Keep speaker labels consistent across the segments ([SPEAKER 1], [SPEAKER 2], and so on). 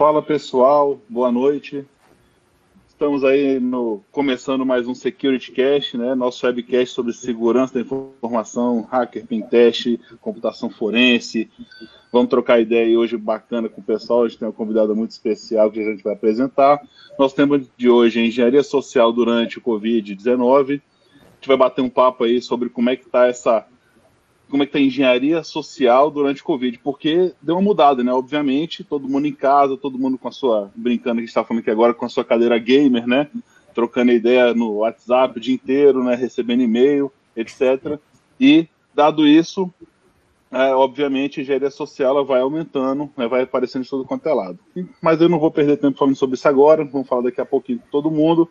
[SPEAKER 1] Fala pessoal, boa noite. Estamos aí no, começando mais um Security Cast, né? Nosso webcast sobre segurança da informação, hacker, pentest, computação forense. Vamos trocar ideia aí hoje bacana com o pessoal. A gente tem uma convidada muito especial que a gente vai apresentar. Nosso tema de hoje é engenharia social durante o Covid-19. A gente vai bater um papo aí sobre como é que está essa como é que tá a engenharia social durante o Covid, porque deu uma mudada, né? Obviamente, todo mundo em casa, todo mundo com a sua, brincando que a gente está falando aqui agora, com a sua cadeira gamer, né? Trocando ideia no WhatsApp o dia inteiro, né? Recebendo e-mail, etc. E, dado isso, é, obviamente, a engenharia social ela vai aumentando, né? vai aparecendo de todo quanto é lado. Mas eu não vou perder tempo falando sobre isso agora, vamos falar daqui a pouquinho com todo mundo.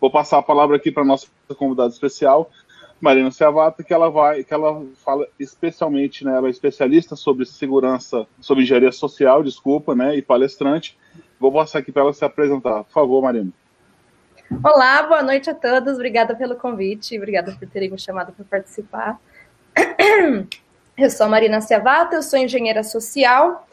[SPEAKER 1] Vou passar a palavra aqui para nossa convidada especial, Marina Ciavata, que ela vai, que ela fala especialmente, né, ela é especialista sobre segurança, sobre engenharia social, desculpa, né, e palestrante. Vou passar aqui para ela se apresentar. Por favor, Marina.
[SPEAKER 2] Olá, boa noite a todos. Obrigada pelo convite, obrigada por terem me chamado para participar. Eu sou a Marina Ciavata, eu sou engenheira social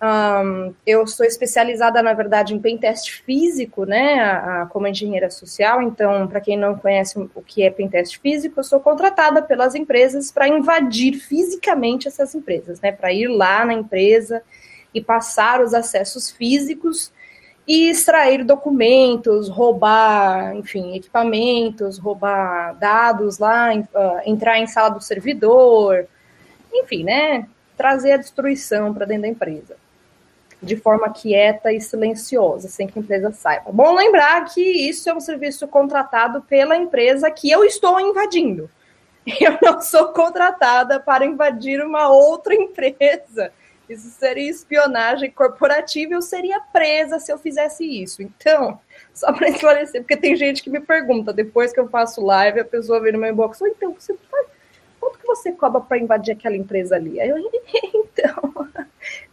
[SPEAKER 2] um, eu sou especializada, na verdade, em pentest físico, né, a, a, como engenheira social. Então, para quem não conhece o que é pentest físico, eu sou contratada pelas empresas para invadir fisicamente essas empresas, né, para ir lá na empresa e passar os acessos físicos e extrair documentos, roubar, enfim, equipamentos, roubar dados lá, uh, entrar em sala do servidor, enfim, né, trazer a destruição para dentro da empresa de forma quieta e silenciosa, sem que a empresa saiba. Bom lembrar que isso é um serviço contratado pela empresa que eu estou invadindo. Eu não sou contratada para invadir uma outra empresa. Isso seria espionagem corporativa, eu seria presa se eu fizesse isso. Então, só para esclarecer, porque tem gente que me pergunta, depois que eu faço live, a pessoa vem no meu inbox, oh, então, você quanto que você cobra para invadir aquela empresa ali? Aí eu, então,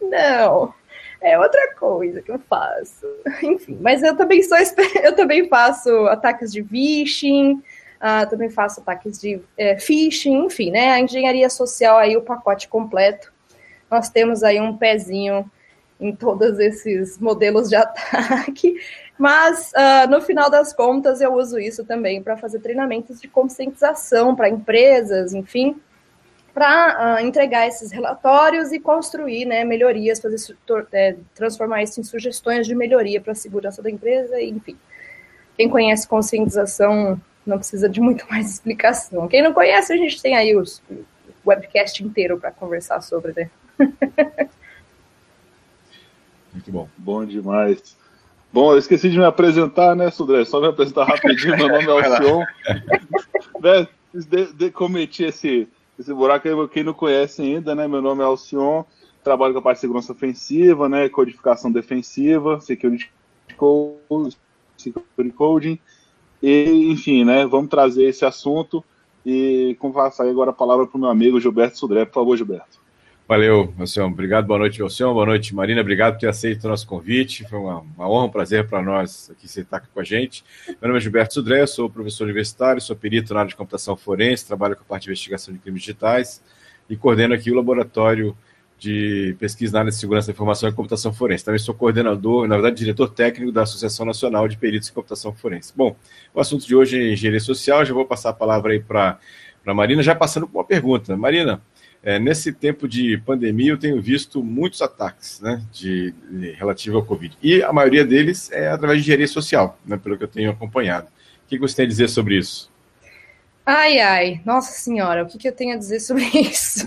[SPEAKER 2] não, é outra coisa que eu faço. Enfim, mas eu também sou eu também faço ataques de phishing, uh, também faço ataques de é, phishing, enfim, né? A engenharia social aí o pacote completo. Nós temos aí um pezinho em todos esses modelos de ataque, mas uh, no final das contas eu uso isso também para fazer treinamentos de conscientização para empresas, enfim, para uh, ah, entregar esses relatórios e construir né, melhorias, fazer é, transformar isso em sugestões de melhoria para a segurança da empresa, e, enfim. Quem conhece conscientização não precisa de muito mais explicação. Quem não conhece, a gente tem aí os, o webcast inteiro para conversar sobre, né?
[SPEAKER 1] Muito bom. Bom demais. Bom, eu esqueci de me apresentar, né, Sudré? Só me apresentar rapidinho. Meu nome é Alcion. né, de, de, cometi esse, esse buraco aí, quem não conhece ainda, né? Meu nome é Alcion, trabalho com a parte de segurança ofensiva, né? Codificação defensiva, security code, security coding. E, enfim, né? Vamos trazer esse assunto e sair agora a palavra para o meu amigo Gilberto Sudré. Por favor, Gilberto.
[SPEAKER 3] Valeu, Alcion. Obrigado, boa noite, Alcion. Boa noite, Marina. Obrigado por ter aceito o nosso convite. Foi uma, uma honra, um prazer para nós aqui você estar aqui com a gente. Meu nome é Gilberto Sudré, sou professor universitário, sou perito na área de computação forense, trabalho com a parte de investigação de crimes digitais e coordeno aqui o laboratório de pesquisa na área de segurança da informação e computação forense. Também sou coordenador, na verdade, diretor técnico da Associação Nacional de Peritos em Computação Forense. Bom, o assunto de hoje é engenharia social. Já vou passar a palavra aí para a Marina, já passando com uma pergunta. Marina, é, nesse tempo de pandemia, eu tenho visto muitos ataques né, de, de, relativo ao Covid. E a maioria deles é através de engenharia social, né, pelo que eu tenho acompanhado. O que você tem a dizer sobre isso?
[SPEAKER 2] Ai, ai, nossa senhora, o que, que eu tenho a dizer sobre isso?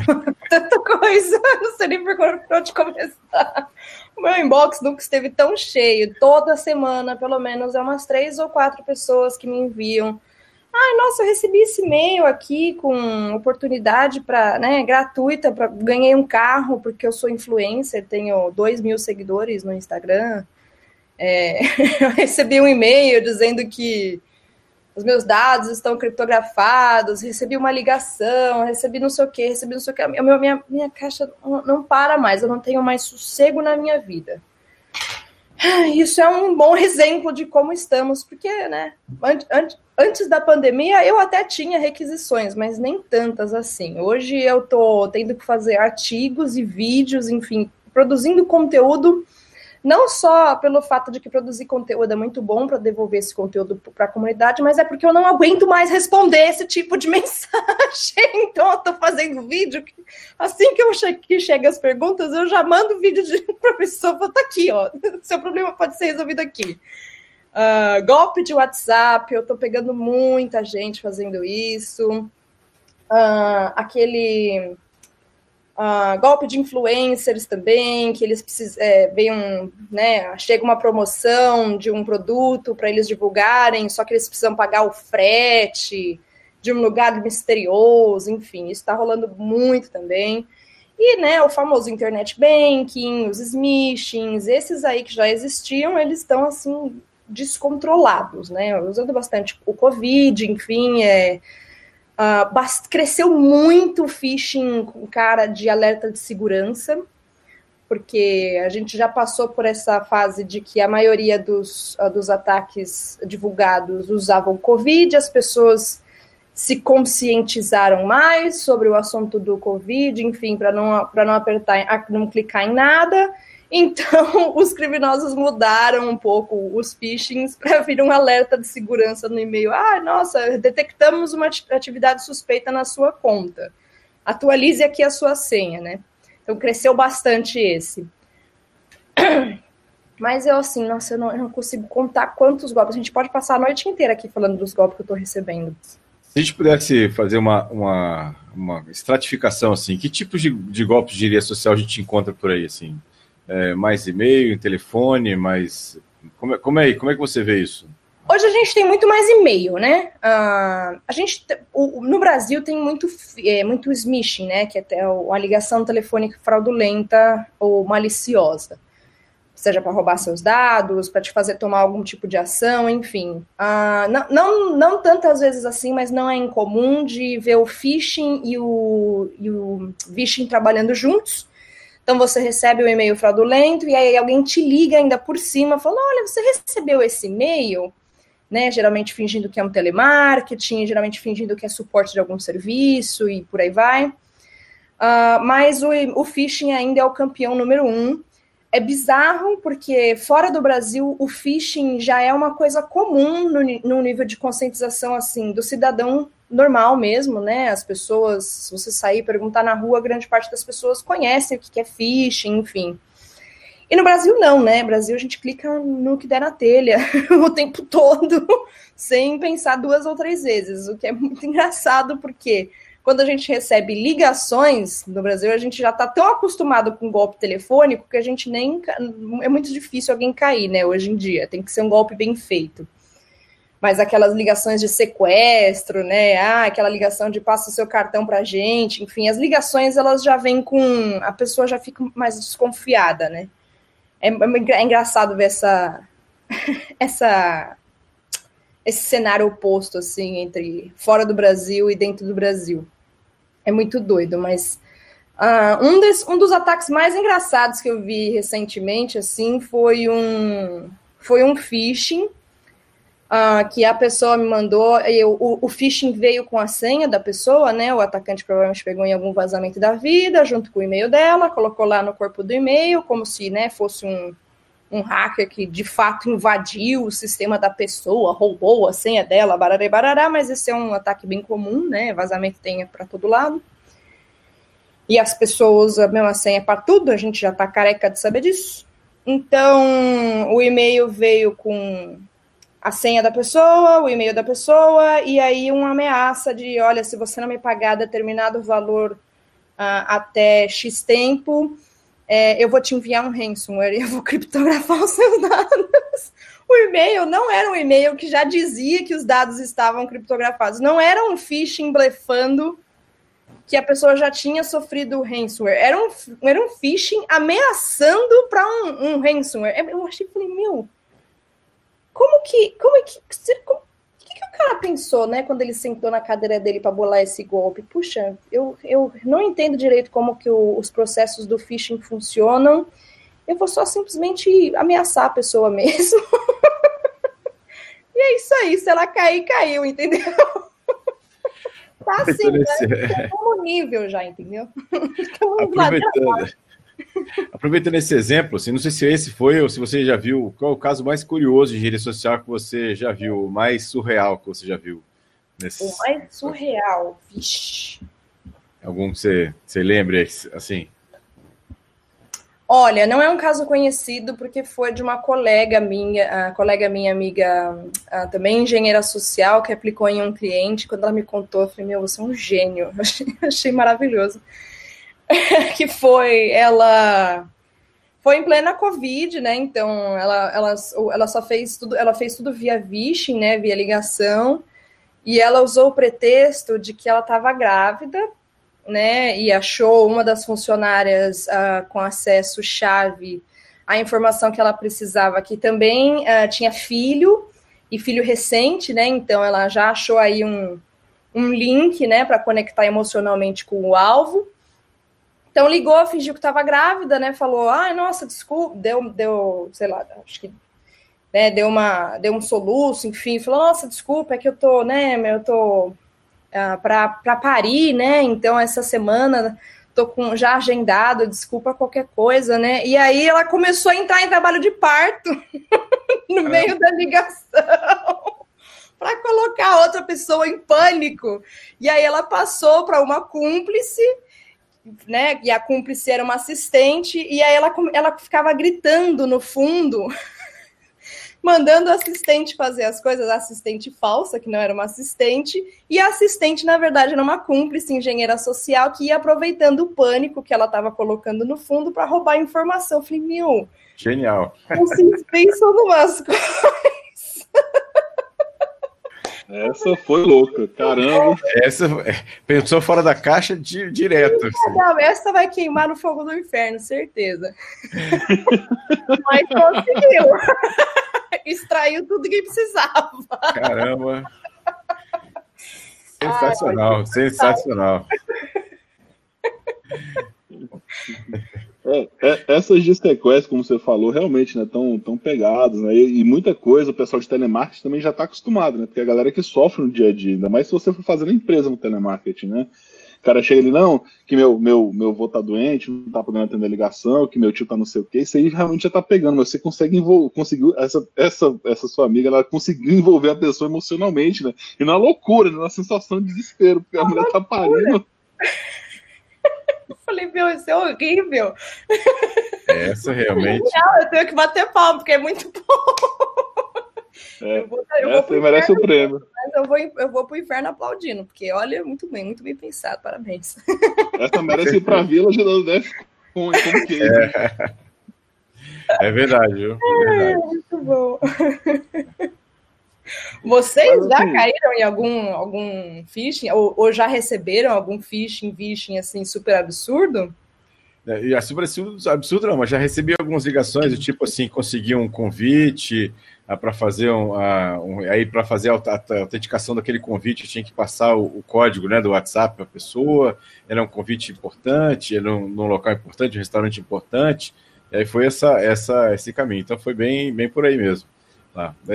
[SPEAKER 2] Tanta coisa, não sei nem por onde começar. O meu inbox nunca esteve tão cheio. Toda semana, pelo menos, é umas três ou quatro pessoas que me enviam Ai, nossa, eu recebi esse e-mail aqui com oportunidade para, né, gratuita, para ganhei um carro porque eu sou influencer, tenho 2 mil seguidores no Instagram. É, eu recebi um e-mail dizendo que os meus dados estão criptografados, recebi uma ligação, recebi não sei o que, recebi não sei o que. Minha, minha, minha caixa não para mais, eu não tenho mais sossego na minha vida. Isso é um bom exemplo de como estamos, porque, né, antes da pandemia eu até tinha requisições, mas nem tantas assim. Hoje eu tô tendo que fazer artigos e vídeos, enfim, produzindo conteúdo não só pelo fato de que produzir conteúdo é muito bom para devolver esse conteúdo para a comunidade, mas é porque eu não aguento mais responder esse tipo de mensagem. Então, eu estou fazendo vídeo. Que, assim que eu che que chega as perguntas, eu já mando vídeo de professor. Vou tá aqui, ó. Seu problema pode ser resolvido aqui. Uh, golpe de WhatsApp, eu estou pegando muita gente fazendo isso. Uh, aquele uh, golpe de influencers também, que eles precisam, é, um, né, chega uma promoção de um produto para eles divulgarem, só que eles precisam pagar o frete de um lugar misterioso, enfim, isso está rolando muito também. E, né, o famoso internet banking, os smishings, esses aí que já existiam, eles estão, assim, descontrolados, né, usando bastante o Covid, enfim, é, Uh, cresceu muito o phishing com cara de alerta de segurança, porque a gente já passou por essa fase de que a maioria dos, uh, dos ataques divulgados usavam Covid, as pessoas se conscientizaram mais sobre o assunto do Covid, enfim, para não, não apertar, não clicar em nada, então, os criminosos mudaram um pouco os phishings para vir um alerta de segurança no e-mail. Ah, nossa, detectamos uma atividade suspeita na sua conta. Atualize aqui a sua senha, né? Então, cresceu bastante esse. Mas eu, assim, nossa, eu não, eu não, consigo contar quantos golpes. A gente pode passar a noite inteira aqui falando dos golpes que eu estou recebendo.
[SPEAKER 3] Se a gente pudesse fazer uma, uma, uma estratificação, assim, que tipos de, de golpes de iria social a gente encontra por aí, assim? É, mais e-mail, telefone, mais. Como é, como, é, como é que você vê isso?
[SPEAKER 2] Hoje a gente tem muito mais e-mail, né? Uh, a gente, o, no Brasil tem muito, é, muito smishing, né? Que é uma ligação telefônica fraudulenta ou maliciosa. Seja para roubar seus dados, para te fazer tomar algum tipo de ação, enfim. Uh, não, não, não tantas vezes assim, mas não é incomum de ver o phishing e o, e o phishing trabalhando juntos. Então você recebe o um e-mail fraudulento e aí alguém te liga ainda por cima, falando: olha, você recebeu esse e-mail, né? Geralmente fingindo que é um telemarketing, geralmente fingindo que é suporte de algum serviço e por aí vai. Uh, mas o, o phishing ainda é o campeão número um. É bizarro porque fora do Brasil o phishing já é uma coisa comum no, no nível de conscientização assim do cidadão normal mesmo, né? As pessoas, se você sair e perguntar na rua, grande parte das pessoas conhecem o que é phishing, enfim. E no Brasil não, né? No Brasil a gente clica no que der na telha o tempo todo, sem pensar duas ou três vezes, o que é muito engraçado, porque quando a gente recebe ligações no Brasil, a gente já está tão acostumado com golpe telefônico que a gente nem. É muito difícil alguém cair, né? Hoje em dia. Tem que ser um golpe bem feito mas aquelas ligações de sequestro, né? Ah, aquela ligação de passa o seu cartão para gente, enfim, as ligações elas já vêm com a pessoa já fica mais desconfiada, né? É, é, é engraçado ver essa essa esse cenário oposto assim entre fora do Brasil e dentro do Brasil. É muito doido, mas uh, um, des, um dos ataques mais engraçados que eu vi recentemente assim foi um foi um phishing uh, que a pessoa me mandou, eu, o, o phishing veio com a senha da pessoa, né? O atacante provavelmente pegou em algum vazamento da vida, junto com o e-mail dela, colocou lá no corpo do e-mail, como se né, fosse um, um hacker que de fato invadiu o sistema da pessoa, roubou a senha dela, barará, barará, mas esse é um ataque bem comum, né? Vazamento tem para todo lado. E as pessoas usam a mesma senha para tudo, a gente já está careca de saber disso. Então, o e-mail veio com a senha da pessoa, o e-mail da pessoa, e aí uma ameaça de, olha, se você não me pagar determinado valor uh, até X tempo, é, eu vou te enviar um ransomware e eu vou criptografar os seus dados. O e-mail não era um e-mail que já dizia que os dados estavam criptografados, não era um phishing blefando que a pessoa já tinha sofrido ransomware, era um, era um phishing ameaçando para um, um ransomware. Eu achei, falei, meu como que. Como é que. Como, o que, que, o cara pensou, né, quando ele sentou na cadeira dele para bolar esse golpe? Puxa, eu, eu não entendo direito como que o, os processos do phishing funcionam. Eu vou só simplesmente ameaçar a pessoa mesmo. e é isso aí, se ela cair, caiu, entendeu? tá assim, né? no nível já, entendeu?
[SPEAKER 3] Aproveitando, Aproveitando esse exemplo, assim, não sei se esse foi ou se você já viu, qual é o caso mais curioso de rede social que você já viu, o mais surreal que você já viu?
[SPEAKER 2] Nesse... O mais surreal, vixe.
[SPEAKER 3] Algum que você, você lembre, assim?
[SPEAKER 2] Olha, não é um caso conhecido porque foi de uma colega minha, a colega minha amiga, também engenheira social, que aplicou em um cliente. Quando ela me contou, eu falei: Meu, você é um gênio. Eu achei, achei maravilhoso. que foi ela foi em plena Covid, né? Então ela, ela, ela só fez tudo, ela fez tudo via phishing, né? Via ligação. E ela usou o pretexto de que ela estava grávida né, e achou uma das funcionárias uh, com acesso chave à informação que ela precisava, que também uh, tinha filho e filho recente, né? Então ela já achou aí um, um link, né, para conectar emocionalmente com o alvo. Então ligou, fingiu que estava grávida, né? Falou, ai, nossa, desculpa, deu, deu, sei lá, acho que né, deu uma, deu um soluço, enfim, falou, nossa, desculpa, é que eu tô, né, eu tô ah, para parir, né? Então, essa semana tô com já agendado, desculpa qualquer coisa, né? E aí ela começou a entrar em trabalho de parto no meio da ligação. para colocar outra pessoa em pânico. E aí ela passou para uma cúmplice, né? E a cúmplice era uma assistente, e aí ela, ela ficava gritando no fundo mandando o assistente fazer as coisas, assistente falsa, que não era uma assistente, e a assistente, na verdade, era uma cúmplice engenheira social que ia aproveitando o pânico que ela estava colocando no fundo para roubar informação. Eu falei, meu.
[SPEAKER 3] Genial.
[SPEAKER 2] Vocês pensam numas coisas.
[SPEAKER 1] Essa foi louca, caramba.
[SPEAKER 3] Essa pensou fora da caixa de, direto.
[SPEAKER 2] Assim. Não, essa vai queimar no fogo do inferno, certeza. Mas conseguiu. Extraiu tudo que precisava.
[SPEAKER 3] Caramba. Sensacional, Ai, sensacional.
[SPEAKER 1] É, é, essas de como você falou, realmente né, tão, tão pegadas, né? E, e, muita coisa o pessoal de telemarketing também já está acostumado, né? Porque a galera que sofre no dia a dia, ainda mais se você for fazer uma empresa no telemarketing, né? O cara chega ali, não, que meu, meu, meu avô tá doente, não tá podendo atender a ligação, que meu tio tá não sei o quê, isso aí realmente já tá pegando, mas você consegue envolver, conseguiu, essa, essa, essa sua amiga, ela conseguiu envolver a pessoa emocionalmente, né? E na loucura, né? na sensação de desespero, porque a mulher tá parindo.
[SPEAKER 2] Eu falei, meu, isso é horrível.
[SPEAKER 3] Essa realmente.
[SPEAKER 2] eu tenho que bater palma, porque é muito bom.
[SPEAKER 1] É, eu vou, eu essa vou merece o prêmio.
[SPEAKER 2] Mas eu vou, eu vou pro inferno aplaudindo, porque olha, muito bem, muito bem pensado, parabéns.
[SPEAKER 1] Essa merece ir pra vila gerando Def com, como que
[SPEAKER 3] é. é verdade, viu? É, verdade.
[SPEAKER 2] é muito bom. Vocês já assim, caíram em algum, algum phishing? Ou, ou, já receberam algum phishing, phishing assim, super absurdo?
[SPEAKER 3] É, e super absurdo, absurdo não, mas já recebi algumas ligações do tipo assim, consegui um convite ah, para fazer um, uh, um aí para fazer a, a, autenticação daquele convite tinha que passar o, o código né, do WhatsApp para a pessoa, era um convite importante, era um, num local importante, um restaurante importante, e aí foi essa, essa, esse caminho. Então foi bem, bem por aí mesmo.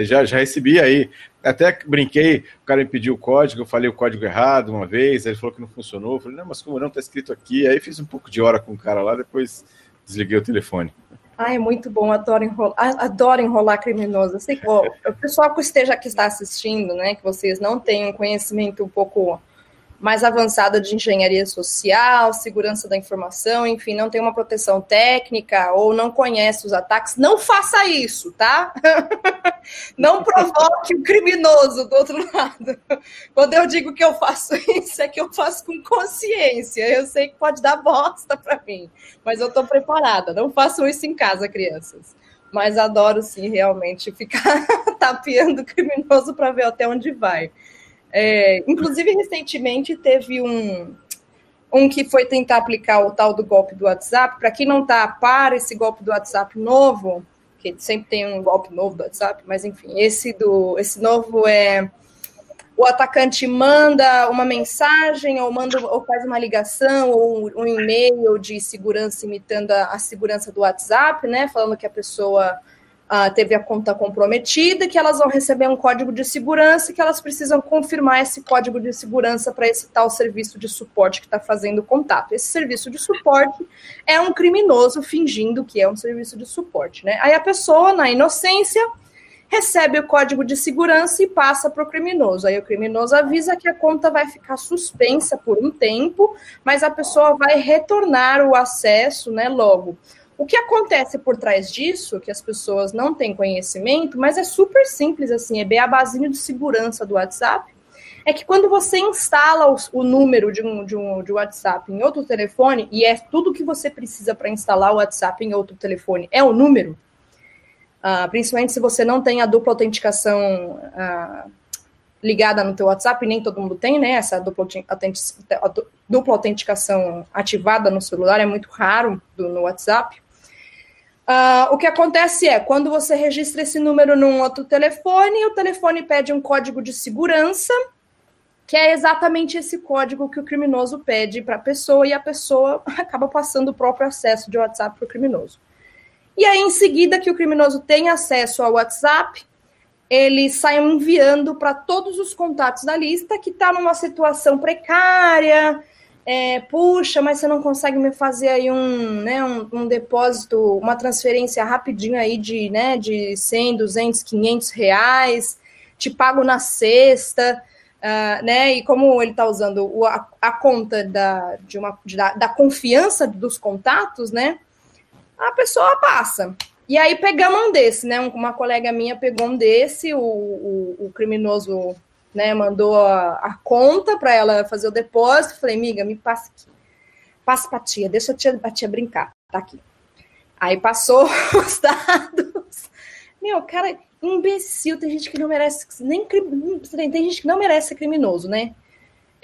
[SPEAKER 3] Já, já recebi aí, até brinquei, o cara me pediu o código, eu falei o código errado uma vez, ele falou que não funcionou, eu falei, não, mas como não está escrito aqui? Aí fiz um pouco de hora com o cara lá, depois desliguei o telefone.
[SPEAKER 2] Ah, é muito bom, adoro enrolar, adoro enrolar criminoso. Sei que o pessoal que esteja que está assistindo, né, que vocês não tenham conhecimento um pouco mais avançada de engenharia social, segurança da informação, enfim, não tem uma proteção técnica ou não conhece os ataques, não faça isso, tá? não provoque o criminoso do outro lado. Quando eu digo que eu faço isso, é que eu faço com consciência. Eu sei que pode dar bosta para mim, mas eu estou preparada. Não façam isso em casa, crianças. Mas adoro sim realmente ficar tapeando o criminoso para ver até onde vai. É, inclusive, recentemente teve um, um que foi tentar aplicar o tal do golpe do WhatsApp. Para quem não está a par, esse golpe do WhatsApp novo, que sempre tem um golpe novo do WhatsApp, mas enfim, esse do esse novo é o atacante manda uma mensagem ou manda ou faz uma ligação ou um e-mail de segurança imitando a, a segurança do WhatsApp, né? Falando que a pessoa uh, teve a conta comprometida, que elas vão receber um código de segurança que elas precisam confirmar esse código de segurança para esse tal serviço de suporte que está fazendo contato. Esse serviço de suporte é um criminoso fingindo que é um serviço de suporte, né? Aí a pessoa, na inocência, recebe o código de segurança e passa para o criminoso. Aí o criminoso avisa que a conta vai ficar suspensa por um tempo, mas a pessoa vai retornar o acesso, né, logo. O que acontece por trás disso, que as pessoas não têm conhecimento, mas é super simples assim, é beabazinho de segurança do WhatsApp, é que quando você instala o, o número de um, de, um, de WhatsApp em outro telefone, e é tudo que você precisa para instalar o WhatsApp em outro telefone, é o número, uh, principalmente se você não tem a dupla autenticação uh, ligada no teu WhatsApp, nem todo mundo tem, né, essa dupla, dupla autenticação ativada no celular, é muito raro do, no WhatsApp, Uh, o que acontece é, quando você registra esse número num outro telefone, o telefone pede um código de segurança, que é exatamente esse código que o criminoso pede para a pessoa, e a pessoa acaba passando o próprio acesso de WhatsApp para o criminoso. E aí, em seguida que o criminoso tem acesso ao WhatsApp, ele sai enviando para todos os contatos da lista que está numa situação precária, é, puxa, mas você não consegue me fazer aí um, né, um, um, depósito, uma transferência rapidinho aí de, né, de 100, 200, 500 reais, te pago na sexta, uh, né, e como ele está usando o, a, a, conta da, de uma, de, da, da, confiança dos contatos, né, a pessoa passa. E aí pegamos um desse, né, uma colega minha pegou um desse, o, o, o criminoso né? Mandou a, a conta para ela fazer o depósito. Falei, amiga, me passa aqui. Passa pra tia, deixa a tia, a tia brincar. Tá aqui. Aí passou os dados. Meu, cara, imbecil. Tem gente que não merece. Nem tem gente que não merece ser criminoso, né?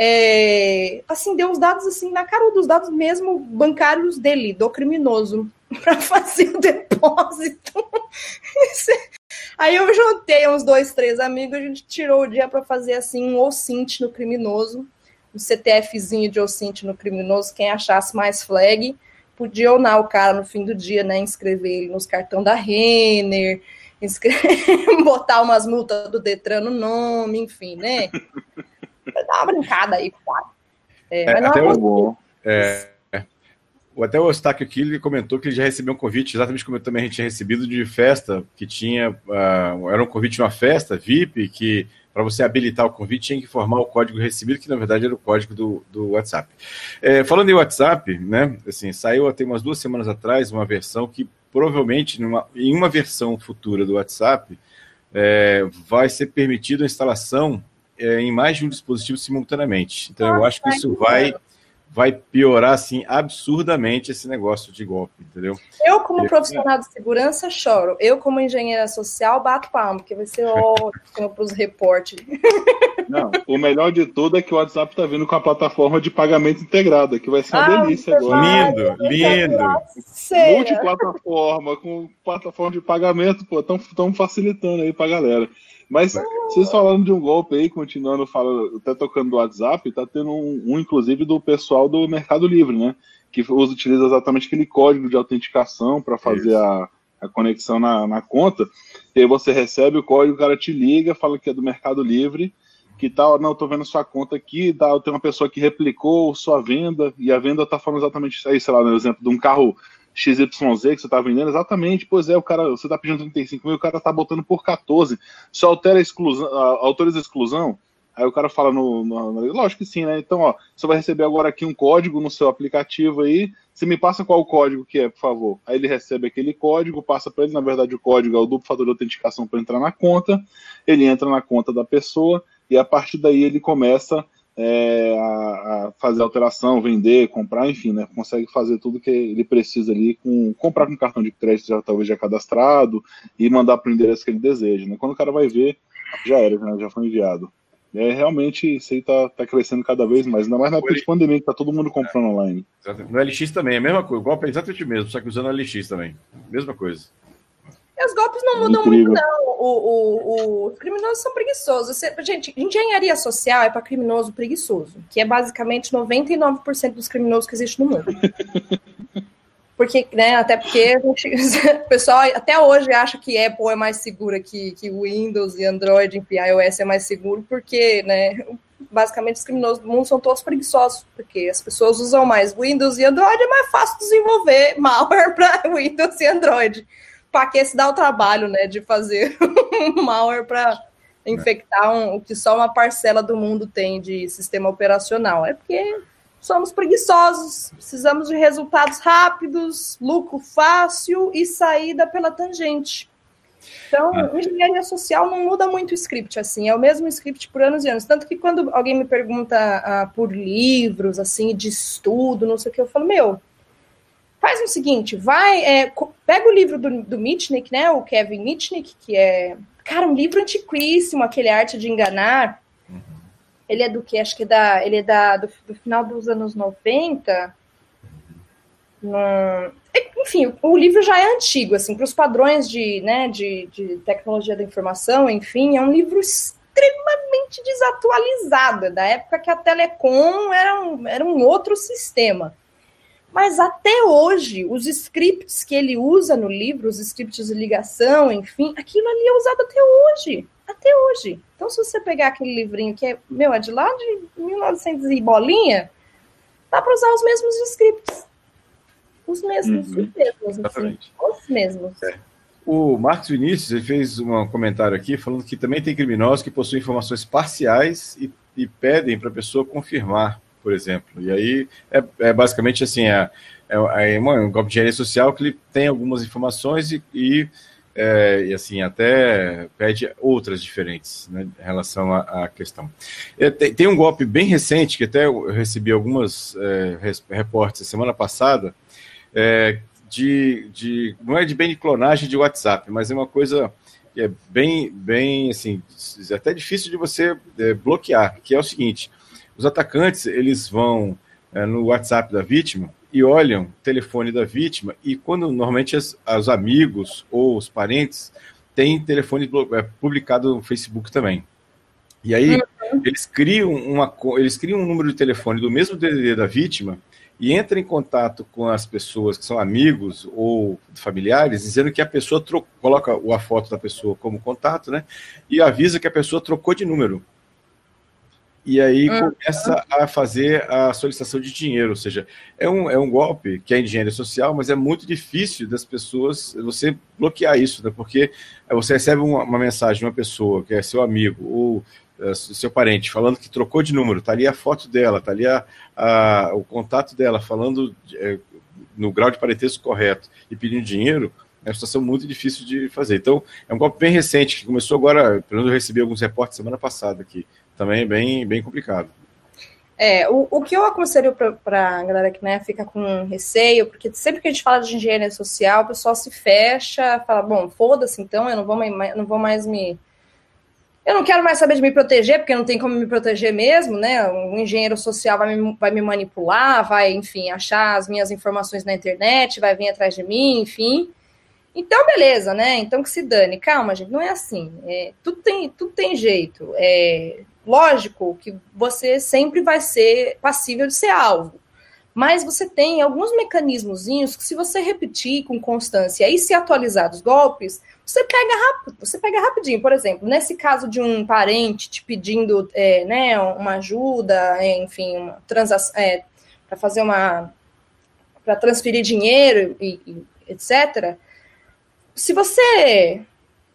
[SPEAKER 2] É, assim, deu os dados assim na cara dos dados mesmo bancários dele, do criminoso, para fazer o depósito. Aí eu juntei uns dois, três amigos, a gente tirou o dia para fazer assim um OSINT no criminoso, um CTFzinho de OSINT no criminoso, quem achasse mais flag, podia onar o cara no fim do dia, né? Inscrever ele nos cartão da Renner, inscrever, botar umas multas do Detran no nome, enfim, né? Dar uma brincada aí, claro.
[SPEAKER 3] É, é, até o, é, até o Eustáquio aqui ele comentou que ele já recebeu um convite, exatamente como eu também a gente tinha recebido, de festa, que tinha. Uh, era um convite de uma festa, VIP, que para você habilitar o convite tinha que informar o código recebido, que na verdade era o código do, do WhatsApp. É, falando em WhatsApp, né, assim, saiu até umas duas semanas atrás uma versão que provavelmente numa, em uma versão futura do WhatsApp é, vai ser permitida a instalação é, em mais de um dispositivo simultaneamente. Então eu acho que isso vai vai piorar assim absurdamente esse negócio de golpe, entendeu?
[SPEAKER 2] Eu, como profissional de segurança, choro. Eu, como engenheira social, bato palma, porque vai ser ótimo para os reportes.
[SPEAKER 1] Não, o melhor de tudo é que o WhatsApp está vindo com a plataforma de pagamento integrada, que vai ser uma ah, delícia agora.
[SPEAKER 3] Lindo, lindo.
[SPEAKER 1] Multiplataforma, com plataforma de pagamento, pô, estão facilitando aí para a galera. Mas vocês falando de um golpe aí, continuando falando, até tocando do WhatsApp, tá tendo um, um, inclusive do pessoal do Mercado Livre, né? Que usa, utiliza exatamente aquele código de autenticação para fazer a, a, conexão na, na, conta. E aí você recebe o código, o cara te liga, fala que é do Mercado Livre, que tal, tá, não, tô vendo sua conta aqui, tá, tem uma pessoa que replicou sua venda, e a venda tá falando exatamente isso aí, sei lá, no exemplo de um carro XYZ que você está vendendo, exatamente, pois é, o cara, você está pedindo 35 mil, o cara está botando por 14, só altera a exclusão, autoriza a exclusão, aí o cara fala no, no, no, lógico que sim, né, então, ó, você vai receber agora aqui um código no seu aplicativo aí, você me passa qual o código que é, por favor, aí ele recebe aquele código, passa para ele, na verdade o código é o duplo fator de autenticação para entrar na conta, ele entra na conta da pessoa, e a partir daí ele começa é, a, a, fazer alteração, vender, comprar, enfim, né? Consegue fazer tudo que ele precisa ali, com, comprar com cartão de crédito já talvez já cadastrado e mandar para o endereço que ele deseja. Né? Quando o cara vai ver, já era, né? já foi enviado. É, realmente isso aí tá, tá crescendo cada vez mais, ainda mais na época de pandemia, que tá todo mundo comprando online.
[SPEAKER 3] No LX também, é a mesma coisa, igual é exatamente mesmo, só que usando LX também. Mesma coisa.
[SPEAKER 2] Os golpes não mudam Incrível. muito, não. O, o, o, os criminosos são preguiçosos. Você, gente, engenharia social é para criminoso preguiçoso, que é basicamente 99% dos criminosos que existem no mundo. Porque né, até porque gente, o pessoal até hoje acha que Apple é mais segura que, que Windows e Android, enfim, iOS é mais seguro, porque, né, basicamente os criminosos do mundo são todos preguiçosos, porque as pessoas usam mais Windows e Android, é mais fácil desenvolver malware para Windows e Android. Para que se dá o trabalho, né, de fazer um malware para infectar um, o que só uma parcela do mundo tem de sistema operacional? É porque somos preguiçosos, precisamos de resultados rápidos, lucro fácil e saída pela tangente. Então, ah. engenharia social não muda muito o script, assim, é o mesmo script por anos e anos. Tanto que quando alguém me pergunta ah, por livros, assim, de estudo, não sei o que, eu falo, meu, faz o seguinte, vai, é, pega o livro do, do Mitnick, né, o Kevin Mitnick, que é, cara, um livro antiquíssimo, aquele Arte de Enganar. Uhum. Ele é do que? Acho que é da, ele é da, do, do final dos anos 90. Hum, enfim, o livro já é antigo, assim, para os padrões de, né, de, de tecnologia da informação, enfim, é um livro extremamente desatualizado, é da época que a Telecom era um, era um outro sistema. Mas até hoje, os scripts que ele usa no livro, os scripts de ligação, enfim, aquilo ali é usado até hoje. Até hoje. Então, se você pegar aquele livrinho que é, meu, é de lá de 1900 e bolinha, dá para usar os mesmos scripts. Os mesmos, uhum. os mesmos, assim, os mesmos. É.
[SPEAKER 3] O Marcos Vinícius ele fez um comentário aqui falando que também tem criminosos que possuem informações parciais e, e pedem para a pessoa confirmar, por exemplo. E aí é, é basicamente assim: é, é, é um golpe de engenharia social que ele tem algumas informações e, e, é, e assim até pede outras diferentes né, em relação à, à questão. É, tem, tem, um golpe bem recente que até eu recebi algumas é, reportes semana passada é, de, de, não é de bem de clonagem de WhatsApp, mas é uma coisa que é bem, bem, assim, é até difícil de você bloquear, que é o seguinte, os atacantes, eles vão é, no WhatsApp da vítima e olham o telefone da vítima e quando normalmente as, os amigos ou os parentes têm telefone é, publicado no Facebook também. E aí uhum. eles criam uma eles criam um número de telefone do mesmo DDD da vítima e entra em contato com as pessoas que são amigos ou familiares, dizendo que a pessoa trocou, coloca a foto da pessoa como contato, né? E avisa que a pessoa trocou de número. E aí começa a fazer a solicitação de dinheiro, ou seja, é um, é um golpe que é engenharia social, mas é muito difícil das pessoas você bloquear isso, né? Porque você recebe uma, uma mensagem de uma pessoa que é seu amigo ou uh, seu parente falando que trocou de número, tá ali a foto dela, tá ali a, a o contato dela falando é, no grau de parentesco correto e pedindo dinheiro, é uma situação muito difícil de fazer. Então, é um golpe bem recente, que começou agora, pelo menos eu recebi alguns reportes semana passada aqui, também bem, bem complicado.
[SPEAKER 2] É, o, o que eu aconselho para a galera que né, fica com receio, porque sempre que a gente fala de engenharia social, o pessoal se fecha, fala, bom, foda-se então, eu não vou, mais, não vou mais me eu não quero mais saber de me proteger, porque não tem como me proteger mesmo, né? Um engenheiro social vai me, vai me manipular, vai, enfim, achar as minhas informações na internet, vai vir atrás de mim, enfim. Então, beleza, né? Então que se dane. Calma, gente, não é assim. É, tudo, tem, tudo tem jeito. É lógico que você sempre vai ser passível de ser alvo. Mas você tem alguns mecanismozinhos que, se você repetir com constância e se atualizar os golpes, você pega rápido, você pega rapidinho. Por exemplo, nesse caso de um parente te pedindo é, né, uma ajuda, enfim, uma transação é, para fazer uma para transferir dinheiro e, e, etc. Se você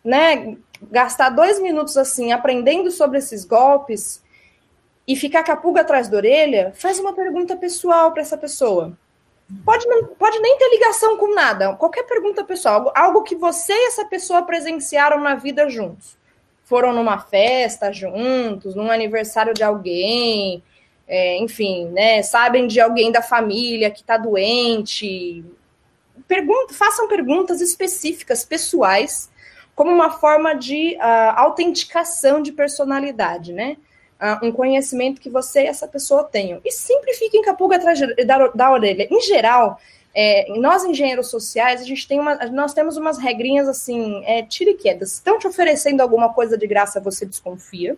[SPEAKER 2] né, gastar dois minutos assim aprendendo sobre esses golpes e ficar com a pulga atrás da orelha, faz uma pergunta pessoal para essa pessoa. Pode, não, pode nem ter ligação com nada, qualquer pergunta pessoal, algo, algo que você e essa pessoa presenciaram na vida juntos. Foram numa festa juntos, num aniversário de alguém, é, enfim, né? Sabem de alguém da família que está doente. Pergunta, façam perguntas específicas, pessoais, como uma forma de uh, autenticação de personalidade, né? uh, um conhecimento que você e essa pessoa tenham. E sempre fiquem com a pulga atrás da, da orelha. Em geral, é, nós engenheiros sociais, a gente tem uma, nós temos umas regrinhas assim, é, tira e queda. Se estão te oferecendo alguma coisa de graça, você desconfia.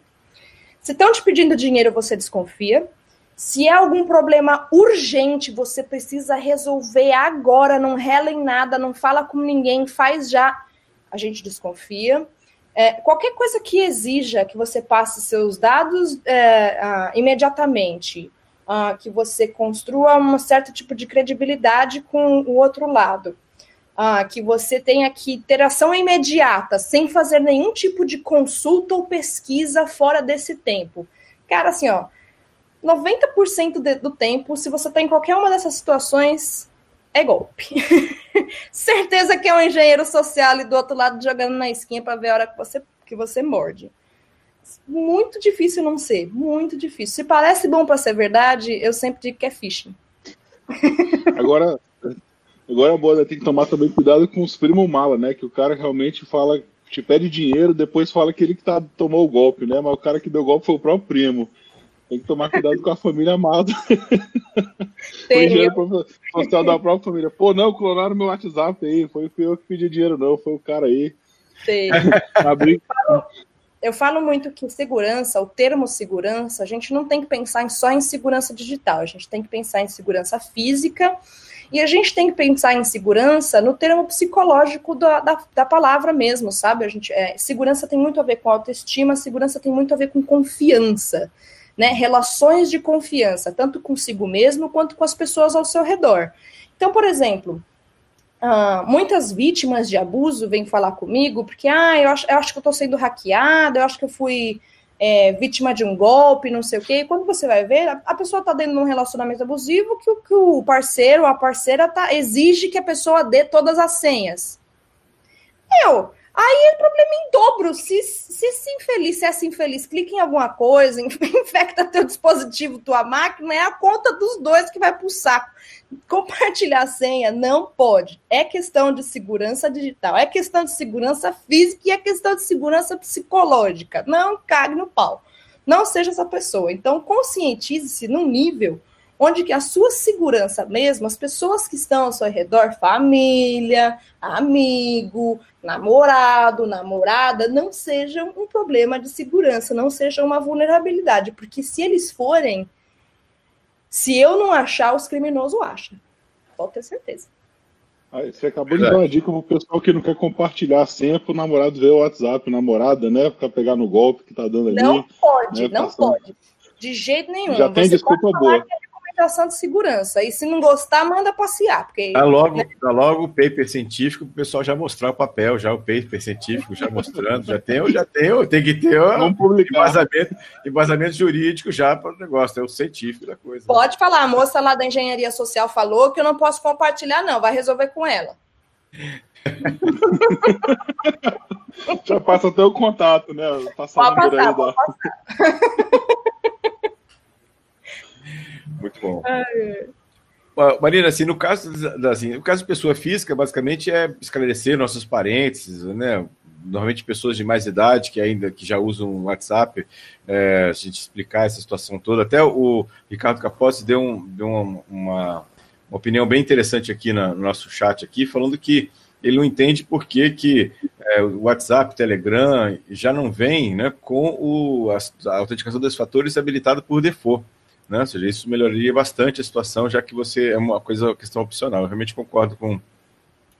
[SPEAKER 2] Se estão te pedindo dinheiro, você desconfia. Se é algum problema urgente, você precisa resolver agora, não rela em nada, não fala com ninguém, faz já. A gente desconfia. É, qualquer coisa que exija que você passe seus dados é, ah, imediatamente, ah, que você construa um certo tipo de credibilidade com o outro lado, ah, que você tenha que interação imediata, sem fazer nenhum tipo de consulta ou pesquisa fora desse tempo. Cara, assim, ó, 90% de, do tempo, se você está em qualquer uma dessas situações, é golpe. Certeza que é um engenheiro social ali do outro lado jogando na esquina para ver a hora que você, que você morde. Muito difícil não ser, muito difícil. Se parece bom para ser verdade, eu sempre digo que é phishing.
[SPEAKER 1] Agora, agora boa, tem que tomar também cuidado com os primos mala, né? Que o cara realmente fala, te pede dinheiro, depois fala que ele que tá, tomou o golpe, né? Mas o cara que deu o golpe foi o próprio primo. Tem que tomar cuidado com a família amada. Tem dinheiro social da própria família. Pô, não, clonaram meu WhatsApp aí. Foi eu que pedi dinheiro, não. Foi o cara aí.
[SPEAKER 2] Tem. eu falo muito que segurança, o termo segurança, a gente não tem que pensar só em segurança digital, a gente tem que pensar em segurança física e a gente tem que pensar em segurança no termo psicológico da, da, da palavra mesmo, sabe? A gente, é, segurança tem muito a ver com autoestima, segurança tem muito a ver com confiança né, relações de confiança, tanto consigo mesmo quanto com as pessoas ao seu redor. Então, por exemplo, Uh, muitas vítimas de abuso vêm falar comigo porque ah, eu acho, eu acho que eu estou sendo hackeada, eu acho que eu fui é, vítima de um golpe, não sei o quê. E quando você vai ver, a, a pessoa está dentro de um relacionamento abusivo que, que o parceiro ou a parceira tá, exige que a pessoa dê todas as senhas. Eu, Aí é problema em dobro. Se, se esse infeliz, se essa infeliz clica em alguma coisa, infecta teu dispositivo, tua máquina, é a conta dos dois que vai pro saco. Compartilhar a senha não pode. É questão de segurança digital, é questão de segurança física e é questão de segurança psicológica. Não cague no pau. Não seja essa pessoa. Então, conscientize-se num nível onde que a sua segurança mesmo, as pessoas que estão ao seu redor, família, amigo, namorado, namorada, não sejam um problema de segurança, não sejam uma vulnerabilidade, porque se eles forem, se eu não achar, os criminosos acham. Pode ter certeza.
[SPEAKER 1] Aí, você acabou de dar uma dica pro pessoal que não quer compartilhar a senha pro namorado ver o WhatsApp, namorada, né? Pra pegar no golpe que tá dando ali.
[SPEAKER 2] Não pode, né, não passando... pode. De jeito nenhum.
[SPEAKER 1] Já tem desculpa boa.
[SPEAKER 2] Recomendação de segurança. E se não gostar, manda passear. Porque,
[SPEAKER 3] dá logo, né? dá logo o paper científico para o pessoal já mostrar o papel, já o paper científico, já mostrando, já tem, já tem, tem que ter um embasamento, embasamento jurídico já para o negócio, é o científico da coisa.
[SPEAKER 2] Pode falar, a moça lá da engenharia social falou que eu não posso compartilhar, não, vai resolver com ela.
[SPEAKER 1] já passa até o contato, né?
[SPEAKER 2] Passando pode passar, por aí, passar.
[SPEAKER 3] Muito bom. Marina, assim, no caso, assim, no caso de pessoa física, basicamente é esclarecer nossos parentes, né? Normalmente pessoas de mais idade que ainda que já usam o WhatsApp, é, a gente explicar essa situação toda. Até o Ricardo Capozzi deu, um, deu uma, uma, uma, opinião bem interessante aqui na, no nosso chat aqui, falando que ele não entende por que, que é, o WhatsApp, Telegram já não vem né, com o, a, a autenticação dos fatores habilitado por default. Né? Ou seja, isso melhoraria bastante a situação, já que você é uma coisa, questão opcional. Eu realmente concordo com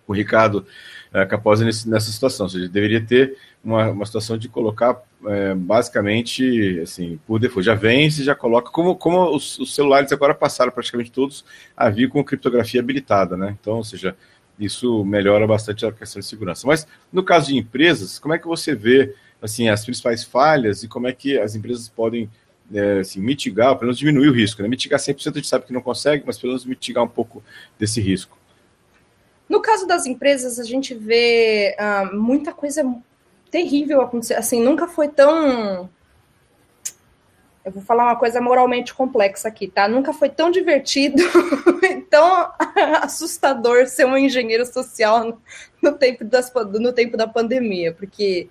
[SPEAKER 3] o Ricardo é, Capozzi nessa situação. Ou seja, deveria ter uma, uma situação de colocar é, basicamente assim, por default. Já você já coloca, como, como os, os, celulares agora passaram praticamente todos a vir com criptografia habilitada, né? Então, ou seja, isso melhora bastante a questão de segurança. Mas no caso de empresas, como é que você vê assim as principais falhas e como é que as empresas podem é, assim, mitigar, pelo menos diminuir o risco. Né? Mitigar 100% a gente sabe que não consegue, mas pelo menos mitigar um pouco desse risco.
[SPEAKER 2] No caso das empresas, a gente vê ah, muita coisa terrível acontecer. Assim, nunca foi tão. Eu vou falar uma coisa moralmente complexa aqui, tá? Nunca foi tão divertido, tão assustador ser um engenheiro social no, tempo, das, no tempo da pandemia, porque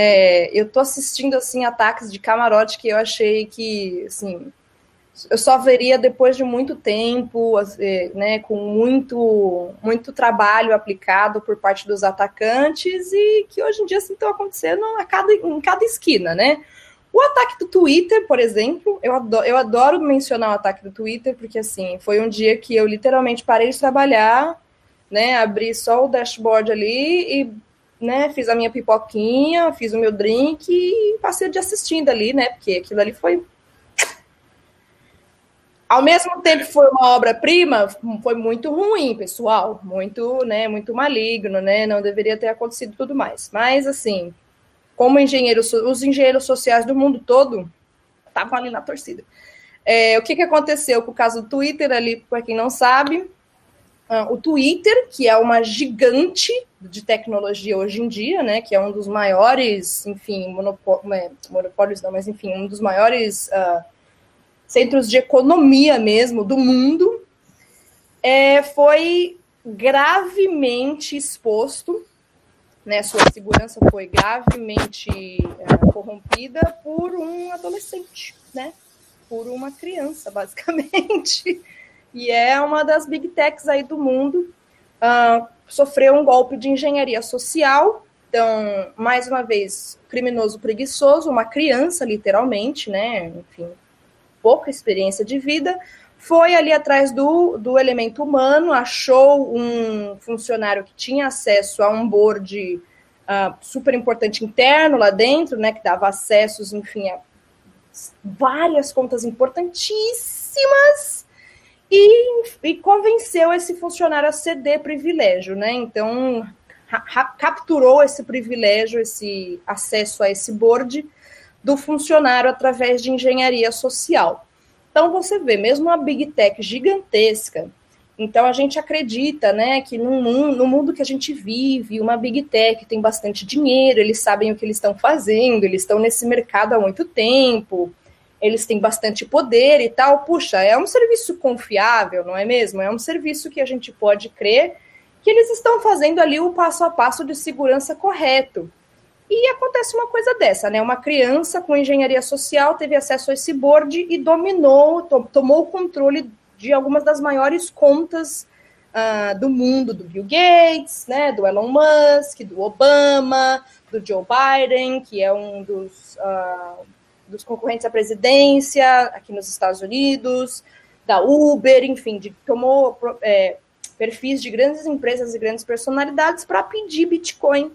[SPEAKER 2] é, eu tô assistindo assim ataques de camarote que eu achei que assim eu só veria depois de muito tempo, é, né, com muito muito trabalho aplicado por parte dos atacantes e que hoje em dia assim estão acontecendo a cada, em cada esquina, né? O ataque do Twitter, por exemplo, eu adoro, eu adoro mencionar o ataque do Twitter, porque assim, foi um dia que eu literalmente parei de trabalhar, né? Abri só o dashboard ali e né, fiz a minha pipoquinha, fiz o meu drink e passei dia assistindo ali, né? Porque aquilo ali foi. Ao mesmo tempo que foi uma obra-prima, foi muito ruim, pessoal, muito, né, muito maligno, né? Não deveria ter acontecido tudo mais. Mas assim, como engenheiros, os engenheiros sociais do mundo todo estavam ali na torcida. É, o que, que aconteceu com o caso do Twitter ali, para quem não sabe, uh, o Twitter, que é uma gigante de tecnologia hoje em dia, né, que é um dos maiores, enfim, é, monopólios não, mas enfim, um dos maiores uh, centros de economia mesmo do mundo, é, foi gravemente exposto né, sua segurança foi gravemente é, corrompida por um adolescente, né, por uma criança, basicamente. E é uma das big techs aí do mundo. Uh, sofreu um golpe de engenharia social. Então, mais uma vez, criminoso preguiçoso, uma criança, literalmente, né? Enfim, pouca experiência de vida, foi ali atrás do, do elemento humano, achou um funcionário que tinha acesso a um board uh, super importante interno lá dentro, né, que dava acessos, enfim, a várias contas importantíssimas e, e convenceu esse funcionário a ceder privilégio, né? Então capturou esse privilégio, esse acesso a esse board do funcionário através de engenharia social. Então você vê, mesmo uma big tech gigantesca, então a gente acredita, né, que no mundo, no mundo que a gente vive, uma big tech tem bastante dinheiro, eles sabem o que eles estão fazendo, eles estão nesse mercado há muito tempo, eles têm bastante poder e tal. Puxa, é um serviço confiável, não é mesmo? É um serviço que a gente pode crer que eles estão fazendo ali o passo a passo de segurança correto. E acontece uma coisa dessa, né? Uma criança com engenharia social teve acesso a esse board e dominou, to tomou o controle de algumas das maiores contas uh, do mundo, do Bill Gates, né? Do Elon Musk, do Obama, do Joe Biden, que é um dos, uh, dos concorrentes à presidência aqui nos Estados Unidos, da Uber, enfim, de, tomou é, perfis de grandes empresas e grandes personalidades para pedir Bitcoin.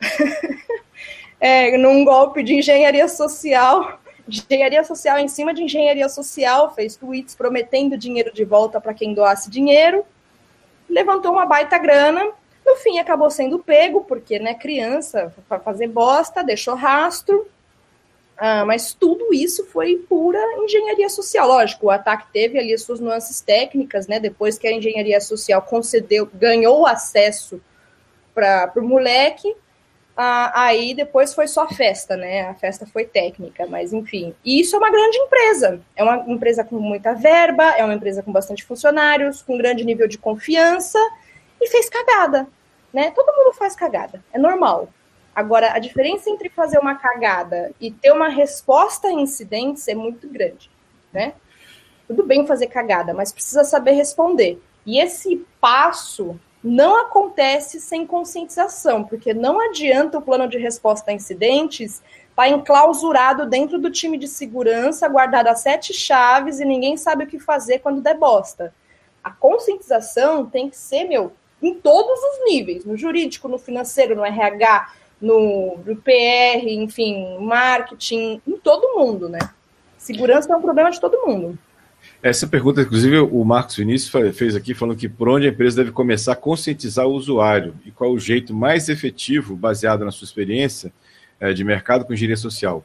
[SPEAKER 2] É, num golpe de engenharia social, engenharia social em cima de engenharia social, fez tweets prometendo dinheiro de volta para quem doasse dinheiro, levantou uma baita grana, no fim acabou sendo pego, porque né, criança, para fazer bosta, deixou rastro, ah, mas tudo isso foi pura engenharia social. Lógico, o ataque teve ali as suas nuances técnicas, né? Depois que a engenharia social concedeu, ganhou acesso para o moleque, aí depois foi só festa, né? A festa foi técnica, mas enfim. E isso é uma grande empresa. É uma empresa com muita verba, é uma empresa com bastante funcionários, com grande nível de confiança e fez cagada, né? Todo mundo faz cagada, é normal. Agora, a diferença entre fazer uma cagada e ter uma resposta a incidentes é muito grande, né? Tudo bem fazer cagada, mas precisa saber responder. E esse passo não acontece sem conscientização, porque não adianta o plano de resposta a incidentes estar tá enclausurado dentro do time de segurança, guardado a sete chaves e ninguém sabe o que fazer quando der bosta. A conscientização tem que ser, meu, em todos os níveis, no jurídico, no financeiro, no RH, no, no PR, enfim, marketing, em todo mundo, né? Segurança é um problema de todo mundo.
[SPEAKER 3] Essa pergunta, inclusive, o Marcos Vinícius fez aqui, falando que por onde a empresa deve começar a conscientizar o usuário e qual o jeito mais efetivo, baseado na sua experiência é, de mercado com engenharia social.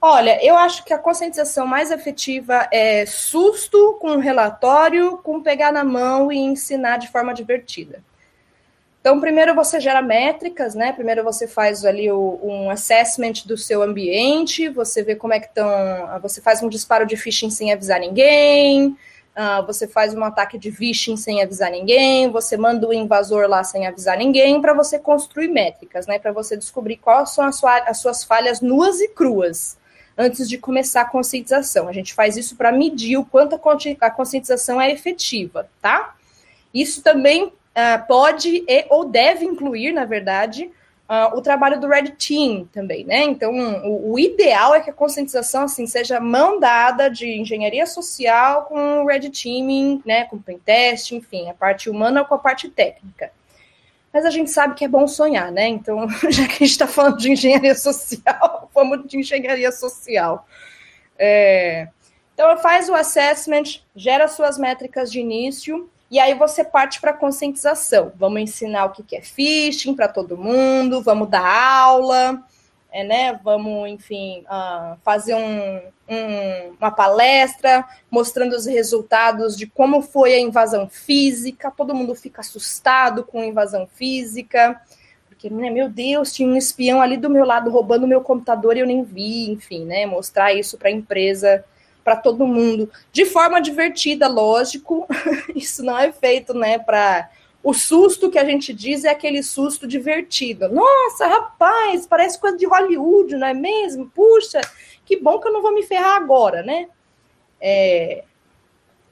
[SPEAKER 2] Olha, eu acho que a conscientização mais efetiva é susto com relatório, com pegar na mão e ensinar de forma divertida. Então, primeiro você gera métricas, né? Primeiro você faz ali o, um assessment do seu ambiente, você vê como é que estão. Você faz um disparo de phishing sem avisar ninguém, uh, você faz um ataque de phishing sem avisar ninguém, você manda o invasor lá sem avisar ninguém, para você construir métricas, né? Para você descobrir quais são as, sua, as suas falhas nuas e cruas antes de começar a conscientização. A gente faz isso para medir o quanto a conscientização é efetiva, tá? Isso também uh, pode e, ou deve incluir, na verdade, uh, o trabalho do Red Team também, né? Então, o, o, ideal é que a conscientização assim seja mão dada de engenharia social com o Red Teaming, né? Com o pentest, enfim, a parte humana com a parte técnica. Mas a gente sabe que é bom sonhar, né? Então, já que a gente está falando de engenharia social, vamos de engenharia social. É... Então, faz o assessment, gera suas métricas de início, e aí você parte para a conscientização. Vamos ensinar o que é phishing para todo mundo, vamos dar aula, é, né? Vamos, enfim, uh, fazer um, um, uma palestra mostrando os resultados de como foi a invasão física. Todo mundo fica assustado com a invasão física, porque, né, meu Deus, tinha um espião ali do meu lado roubando meu computador e eu nem vi, enfim, né? Mostrar isso para a empresa para todo mundo, de forma divertida, lógico. Isso não é feito, né, para o susto que a gente diz é aquele susto divertido. Nossa, rapaz, parece coisa de Hollywood, não é mesmo? Puxa, que bom que eu não vou me ferrar agora, né? É...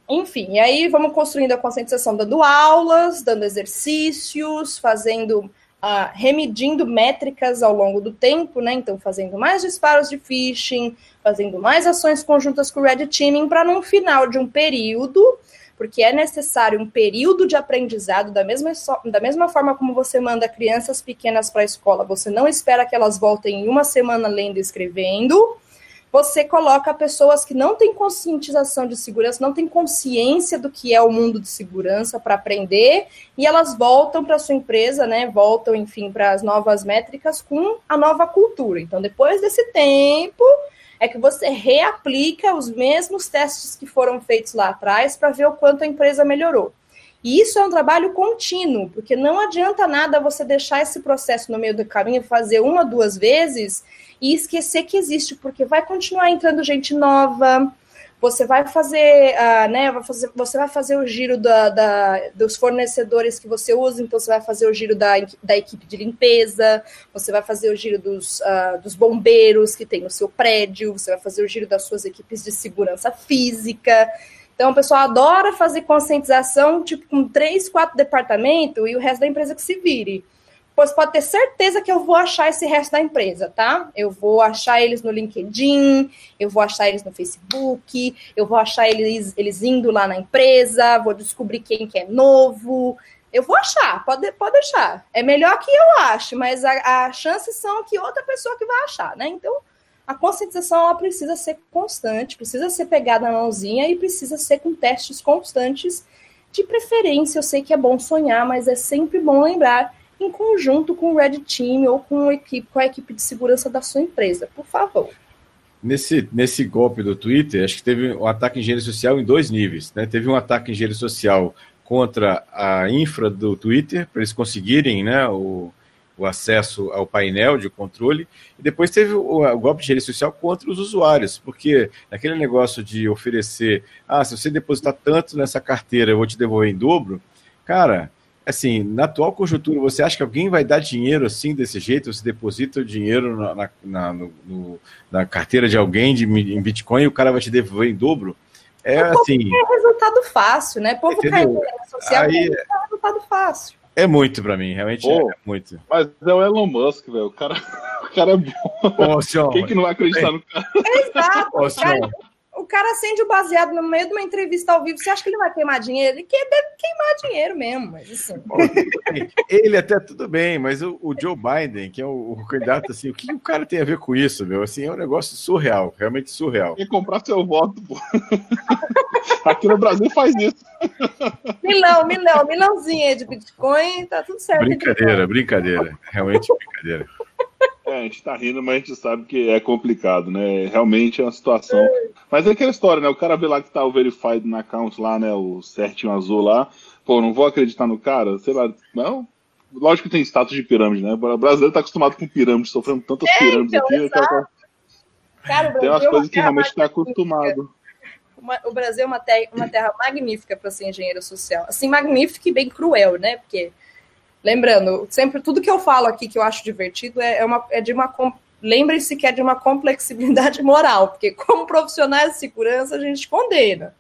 [SPEAKER 2] Enfim, e aí vamos construindo a conscientização, dando aulas, dando exercícios, fazendo uh, remedindo métricas ao longo do tempo, né? Então, fazendo mais disparos de phishing, fazendo mais ações conjuntas com o Red Teaming, para no final de um período, porque é necessário um período de aprendizado, da mesma, da mesma forma como você manda crianças pequenas para a escola, você não espera que elas voltem em uma semana lendo e escrevendo você coloca pessoas que não têm conscientização de segurança, não têm consciência do que é o mundo de segurança para aprender, e elas voltam para sua empresa, né? Voltam, enfim, para as novas métricas com a nova cultura. Então, depois desse tempo, é que você reaplica os mesmos testes que foram feitos lá atrás para ver o quanto a empresa melhorou. E isso é um trabalho contínuo, porque não adianta nada você deixar esse processo no meio do caminho, fazer uma, duas vezes e esquecer que existe, porque vai continuar entrando gente nova, você vai fazer, uh, né, vai fazer, você vai fazer o giro da, da, dos fornecedores que você usa, então você vai fazer o giro da, da equipe de limpeza, você vai fazer o giro dos, uh, dos bombeiros que tem no seu prédio, você vai fazer o giro das suas equipes de segurança física. Então, o pessoal adora fazer conscientização, tipo, com três, quatro departamentos e o resto da empresa que se vire. Pois pode ter certeza que eu vou achar esse resto da empresa, tá? Eu vou achar eles no LinkedIn, eu vou achar eles no Facebook, eu vou achar eles, eles indo lá na empresa, vou descobrir quem que é novo. Eu vou achar, pode, pode deixar. É melhor que eu ache, mas as chances são que outra pessoa que vai achar, né? Então, a conscientização precisa ser constante, precisa ser pegada na mãozinha e precisa ser com testes constantes. De preferência, eu sei que é bom sonhar, mas é sempre bom lembrar em conjunto com o Red Team ou com a equipe, com a equipe de segurança da sua empresa, por favor.
[SPEAKER 3] Nesse, nesse golpe do Twitter, acho que teve um ataque em engenharia social em dois níveis. Né? Teve um ataque em engenharia social contra a infra do Twitter, para eles conseguirem né, o, o acesso ao painel de controle, e depois teve o, o golpe de gerência social contra os usuários, porque aquele negócio de oferecer, ah, se você depositar tanto nessa carteira, eu vou te devolver em dobro, cara, assim, na atual conjuntura, você acha que alguém vai dar dinheiro assim, desse jeito? Você deposita o dinheiro na, na, na, no, na carteira de alguém de, em Bitcoin e o cara vai te devolver em dobro?
[SPEAKER 2] É, assim... É resultado fácil, né? Povo caindo na rede social Aí... é resultado fácil.
[SPEAKER 3] É muito pra mim, realmente é muito.
[SPEAKER 1] Mas é o Elon Musk, velho. O cara, o cara é bom. Ô, senhor, Quem que não vai acreditar no cara?
[SPEAKER 2] Exato. Ô, cara, o cara acende o baseado no meio de uma entrevista ao vivo. Você acha que ele vai queimar dinheiro? Ele quer queimar dinheiro mesmo. Mas, assim.
[SPEAKER 3] Ele até tudo bem, mas o, o Joe Biden, que é o, o, candidato, assim, o que o cara tem a ver com isso, meu? Assim, é um negócio surreal, realmente surreal.
[SPEAKER 1] Quer comprar seu voto, pô. Aqui no Brasil faz isso.
[SPEAKER 2] Milão, milão, milãozinha de Bitcoin, tá tudo certo.
[SPEAKER 3] Brincadeira, brincadeira. Realmente brincadeira.
[SPEAKER 1] É, a gente tá rindo, mas a gente sabe que é complicado, né? Realmente é uma situação. Mas é aquela história, né? O cara vê lá que tá o verified na account lá, né? O certinho azul lá. Pô, não vou acreditar no cara? Sei lá. Não, lógico que tem status de pirâmide, né? O brasileiro tá acostumado com pirâmide, sofrendo tantas é, pirâmides então, aqui. Cara, cara, tem umas coisas que realmente está acostumado.
[SPEAKER 2] o Brasil é uma terra, uma terra magnífica para ser engenheiro social. Assim, magnífica e bem cruel, né? Porque Lembrando, sempre tudo que eu falo aqui que eu acho divertido é, é, uma, é de uma. Lembre-se que é de uma complexibilidade moral, porque como profissionais de segurança a gente condena.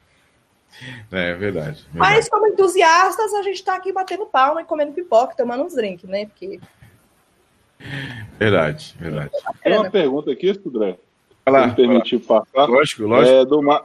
[SPEAKER 3] É, é verdade, verdade.
[SPEAKER 2] Mas como entusiastas, a gente está aqui batendo palma e comendo pipoca, tomando uns drinks, né? Porque.
[SPEAKER 3] Verdade, verdade.
[SPEAKER 1] Tem uma pergunta aqui, André.
[SPEAKER 3] Fala,
[SPEAKER 1] me permitir passar.
[SPEAKER 3] Lógico, lógico.
[SPEAKER 1] É, do, Mar...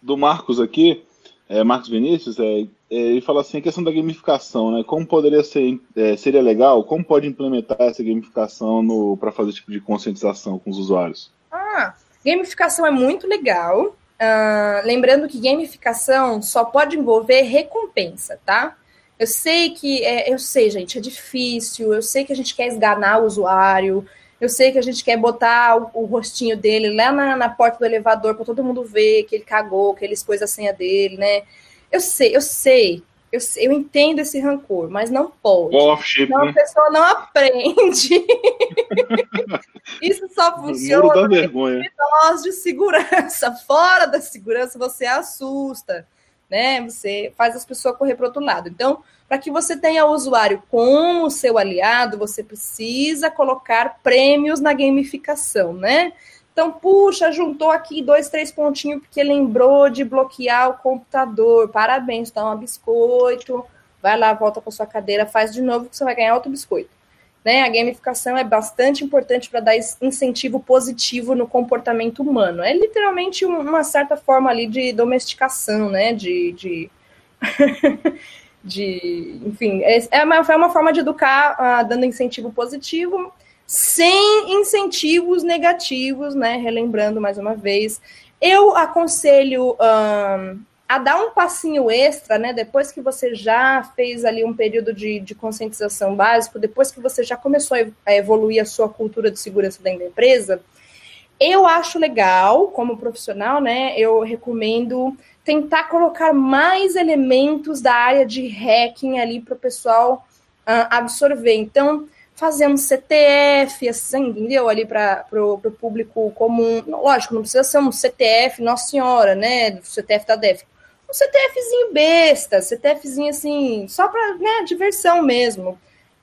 [SPEAKER 1] do Marcos aqui, é, Marcos Vinícius, é, é, ele fala assim, a questão da gamificação, né? Como poderia ser, é, seria legal, como pode implementar essa gamificação para fazer tipo de conscientização com os usuários?
[SPEAKER 2] Ah, gamificação é muito legal. Uh, lembrando que gamificação só pode envolver recompensa, tá? Eu sei que, é, eu sei, gente, é difícil, eu sei que a gente quer esganar o usuário, eu sei que a gente quer botar o, o rostinho dele lá na, na porta do elevador para todo mundo ver que ele cagou, que ele expôs a senha dele, né? Eu sei, eu sei, eu, eu entendo esse rancor, mas não pode.
[SPEAKER 1] Off,
[SPEAKER 2] então né? a pessoa não aprende. Isso só funciona
[SPEAKER 1] em
[SPEAKER 2] nós de segurança. Fora da segurança, você assusta, né? Você faz as pessoas correr para outro lado. Então, para que você tenha o usuário como seu aliado, você precisa colocar prêmios na gamificação, né? Então, puxa, juntou aqui dois, três pontinhos porque lembrou de bloquear o computador. Parabéns, toma um biscoito. Vai lá, volta para sua cadeira, faz de novo que você vai ganhar outro biscoito. Né? A gamificação é bastante importante para dar incentivo positivo no comportamento humano. É literalmente uma certa forma ali de domesticação, né? De, de... de, enfim, é, é uma, é uma forma de educar uh, dando incentivo positivo, sem incentivos negativos, né? Relembrando mais uma vez, eu aconselho um, a dar um passinho extra, né? Depois que você já fez ali um período de, de conscientização básico, depois que você já começou a evoluir a sua cultura de segurança dentro da empresa, eu acho legal, como profissional, né? Eu recomendo tentar colocar mais elementos da área de hacking ali para o pessoal uh, absorver. Então, fazer um CTF, assim, entendeu? Ali para o público comum. Lógico, não precisa ser um CTF, Nossa Senhora, né? Do CTF da DEF. Um CTFzinho besta, CTFzinho assim, só para né, diversão mesmo. Uh,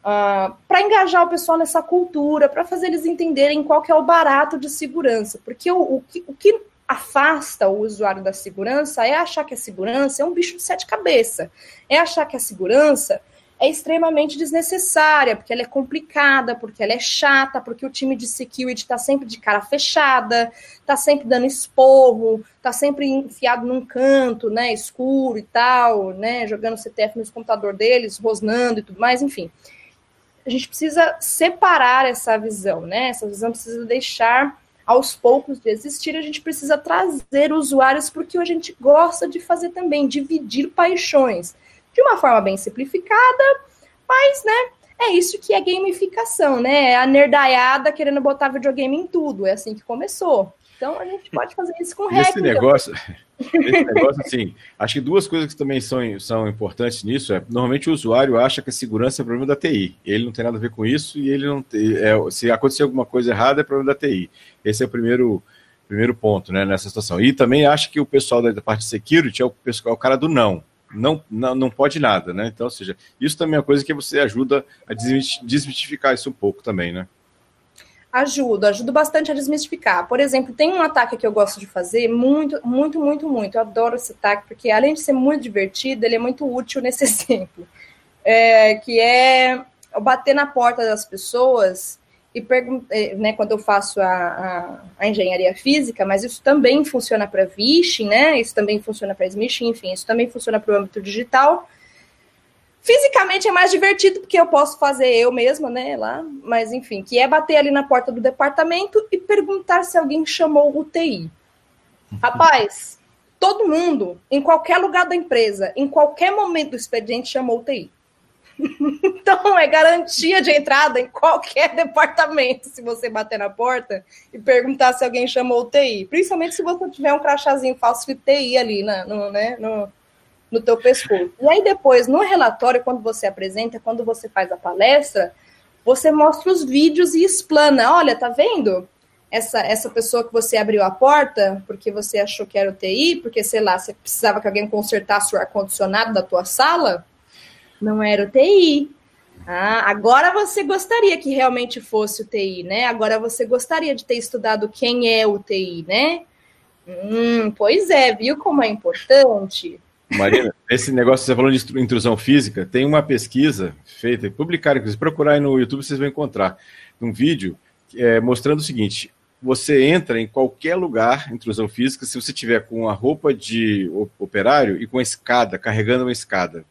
[SPEAKER 2] ah, para engajar o pessoal nessa cultura, para fazer eles entenderem qual que é o barato de segurança. Porque o, o, que, o que afasta o usuário da segurança é achar que a segurança é um bicho de sete cabeças. É achar que a segurança é extremamente desnecessária, porque ela é complicada, porque ela é chata, porque o time de security está sempre de cara fechada, está sempre dando esporro, está sempre enfiado num canto, né, escuro e tal, né, jogando CTF nos computador deles, rosnando e tudo mais, enfim. A gente precisa separar essa visão, né? Essa visão precisa deixar aos poucos de existir, a gente precisa trazer usuários porque a gente gosta de fazer também, dividir paixões. De uma forma bem simplificada, mas, né, é isso que é gamificação, né? É a nerdaiada querendo botar videogame em tudo. É assim que começou. Então a gente pode fazer isso com
[SPEAKER 3] hack. Esse negócio, esse negócio, assim, acho que duas coisas que também são, são importantes nisso é, normalmente o usuário acha que a segurança é problema da TI. Ele não tem nada a ver com isso e ele não tem, é, se acontecer alguma coisa errada é problema da TI. Esse é o primeiro, primeiro ponto, né, nessa situação. E também acha que o pessoal da, parte de security é o, pessoal, é o cara do não. Não, não, não pode nada, né? Então, ou seja, isso também é uma coisa que você ajuda a desmistificar isso um pouco também, né?
[SPEAKER 2] Ajudo, ajudo bastante a desmistificar. Por exemplo, tem um ataque que eu gosto de fazer muito, muito, muito, muito. Eu adoro esse ataque, porque além de ser muito divertido, ele é muito útil nesse exemplo. É, que é bater na porta das pessoas e é, né, quando eu faço a, a, a, engenharia física, mas isso também funciona para phishing, né? Isso também funciona para smishing, enfim, isso também funciona para o âmbito digital. Fisicamente é mais divertido porque eu posso fazer eu mesma, né, lá, mas enfim, que é bater ali na porta do departamento e perguntar se alguém chamou o TI. Rapaz, todo mundo, em qualquer lugar da empresa, em qualquer momento do expediente, chamou o TI. Então, é garantia de entrada em qualquer departamento se você bater na porta e perguntar se alguém chamou TI. Principalmente se você tiver um crachazinho falso de TI ali na, no, né, no, no teu pescoço. E aí depois, no relatório, quando você apresenta, quando você faz a palestra, você mostra os vídeos e explana. Olha, tá vendo? Essa, essa pessoa que você abriu a porta porque você achou que era o TI, porque, sei lá, você precisava que alguém consertasse o ar-condicionado da tua sala, não era o TI. Ah, agora você gostaria que realmente fosse o TI, né? Agora você gostaria de ter estudado quem é o TI, né? Hum, pois é, viu como é importante?
[SPEAKER 3] Marina, esse negócio que você falou de intrusão física, tem uma pesquisa feita, publicaram, se procurar aí no YouTube, vocês vão encontrar um vídeo é, mostrando o seguinte: você entra em qualquer lugar, intrusão física, se você tiver com a roupa de operário e com a escada, carregando uma escada.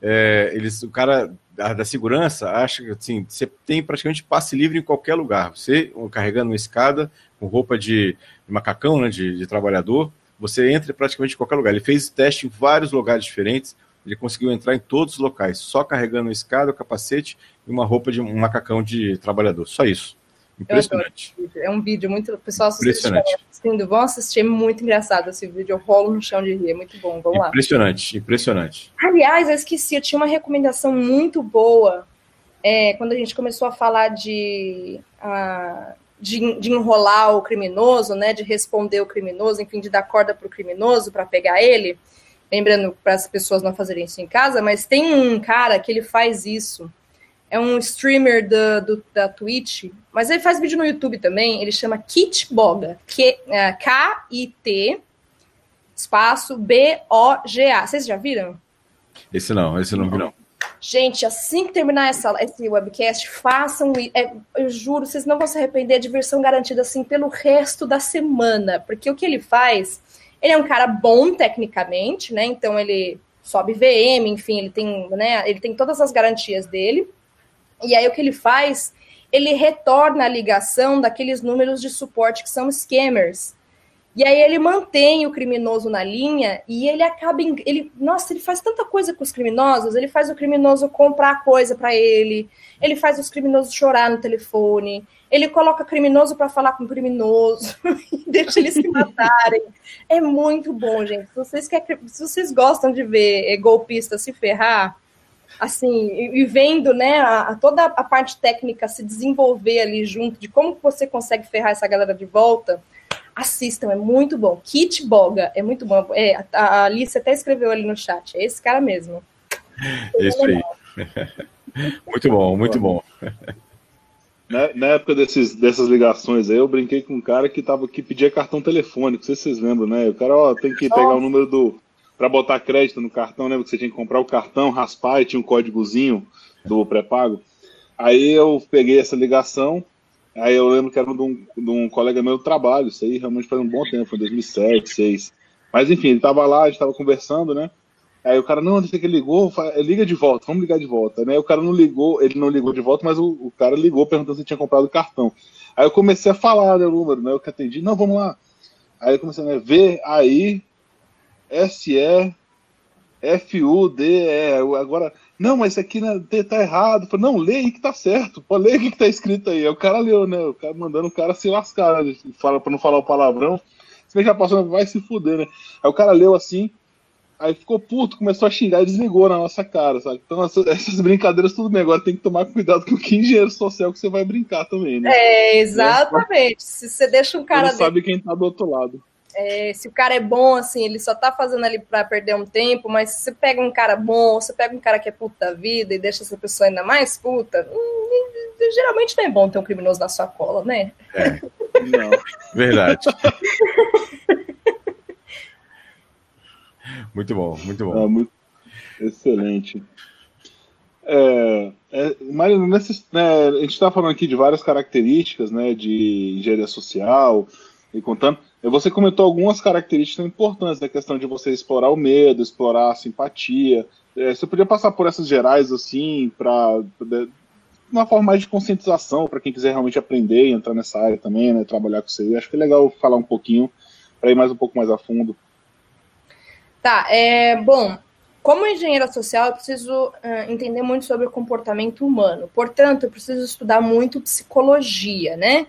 [SPEAKER 3] É, eles, o cara da, da, segurança acha que assim, você tem praticamente passe livre em qualquer lugar. Você carregando uma escada com roupa de, de macacão, né, de, de, trabalhador, você entra praticamente em qualquer lugar. Ele fez teste em vários lugares diferentes, ele conseguiu entrar em todos os locais, só carregando uma escada, o capacete e uma roupa de um macacão de trabalhador. Só isso. Impressionante.
[SPEAKER 2] É um vídeo muito. O pessoal assistindo, vão assistir, é muito engraçado esse vídeo. Eu rolo no chão de rir, é muito bom. Vamos
[SPEAKER 3] lá. Impressionante, impressionante.
[SPEAKER 2] Aliás, eu esqueci, eu tinha uma recomendação muito boa é, quando a gente começou a falar de, uh, de, de, enrolar o criminoso, né? De responder o criminoso, enfim, de dar corda para o criminoso para pegar ele. Lembrando para as pessoas não fazerem isso em casa, mas tem um cara que ele faz isso é um streamer da, do, da Twitch, mas ele faz vídeo no YouTube também. Ele chama Kit Boga. É, K-I-T espaço B-O-G-A. Vocês já viram?
[SPEAKER 3] Esse não, esse não vi não.
[SPEAKER 2] Gente, assim que terminar essa, esse webcast, façam. É, eu juro, vocês não vão se arrepender. A diversão garantida assim pelo resto da semana. Porque o que ele faz, ele é um cara bom tecnicamente, né? Então ele sobe VM, enfim, ele tem, né? Ele tem todas as garantias dele. E aí o que ele faz? Ele retorna a ligação daqueles números de suporte que são scammers. E aí ele mantém o criminoso na linha e ele acaba. Em, ele, nossa, ele faz tanta coisa com os criminosos, ele faz o criminoso comprar coisa para ele, ele faz os criminosos chorar no telefone, ele coloca criminoso para falar com criminoso e deixa eles se matarem. É muito bom, gente. Se vocês, quer, se vocês gostam de ver golpista se ferrar, assim, e, vendo, né, a, a, toda a parte técnica se desenvolver ali junto, de como você consegue ferrar essa galera de volta, assistam, é muito bom. Kit Boga, é muito bom. É, a, a Alice até escreveu ali no chat, é esse cara mesmo.
[SPEAKER 3] Isso aí. muito bom, muito bom.
[SPEAKER 1] Na, na, época desses, dessas ligações aí, eu brinquei com um cara que, tava, que pedia cartão telefônico, não sei se vocês lembram, né? O cara, ó, tem que pegar o número do, para botar crédito no cartão, lembra que você tinha que comprar o cartão, raspar e tinha um códigozinho do pré-pago. Aí eu peguei essa ligação, aí eu lembro que era de um, de um colega meu do trabalho, isso aí realmente faz um bom tempo, foi 2007, 2006. Mas enfim, ele tava lá, a gente tava conversando, né? Aí o cara, não, você que ligou, liga de volta, vamos ligar de volta, né? O cara não ligou, ele não ligou de volta, mas o, o cara ligou perguntando se tinha comprado o cartão. Aí eu comecei a falar né, o número, né? Eu que atendi, não, vamos lá. Aí eu comecei a né, ver aí S-E-F-U-D-E. Agora, não, mas isso aqui né, tá errado. Falei, não, lê aí que tá certo. Pô, lê o que tá escrito aí. Aí o cara leu, né? O cara mandando o cara se lascar, né? Fala, pra não falar o palavrão. Você já passou, vai se fuder, né? Aí o cara leu assim, aí ficou puto, começou a xingar e desligou na nossa cara, sabe? Então essas, brincadeiras tudo bem, agora tem que tomar cuidado com que engenheiro social que você vai brincar também, né?
[SPEAKER 2] É, exatamente. Se você deixa um cara.
[SPEAKER 1] Você sabe quem tá do outro lado
[SPEAKER 2] é, se o cara é bom, assim, ele só tá fazendo ali para perder um tempo, mas se você pega um cara bom, você pega um cara que é puta da vida e deixa essa pessoa ainda mais puta, hum, geralmente não é bom ter um criminoso na sua cola, né?
[SPEAKER 3] É. Não. Verdade. muito bom, muito bom.
[SPEAKER 1] É, muito... Excelente. É, é, né, a gente está falando aqui de várias características né, de engenharia social e contando. Você comentou algumas características importantes da questão de você explorar o medo, explorar a simpatia. É, você podia passar por essas gerais assim, para uma forma mais de conscientização para quem quiser realmente aprender e entrar nessa área também, né, trabalhar com isso aí. Acho que é legal falar um pouquinho para ir mais um pouco mais a fundo.
[SPEAKER 2] Tá, é bom. Como engenheira social, eu preciso uh, entender muito sobre o comportamento humano. Portanto, eu preciso estudar muito psicologia, né?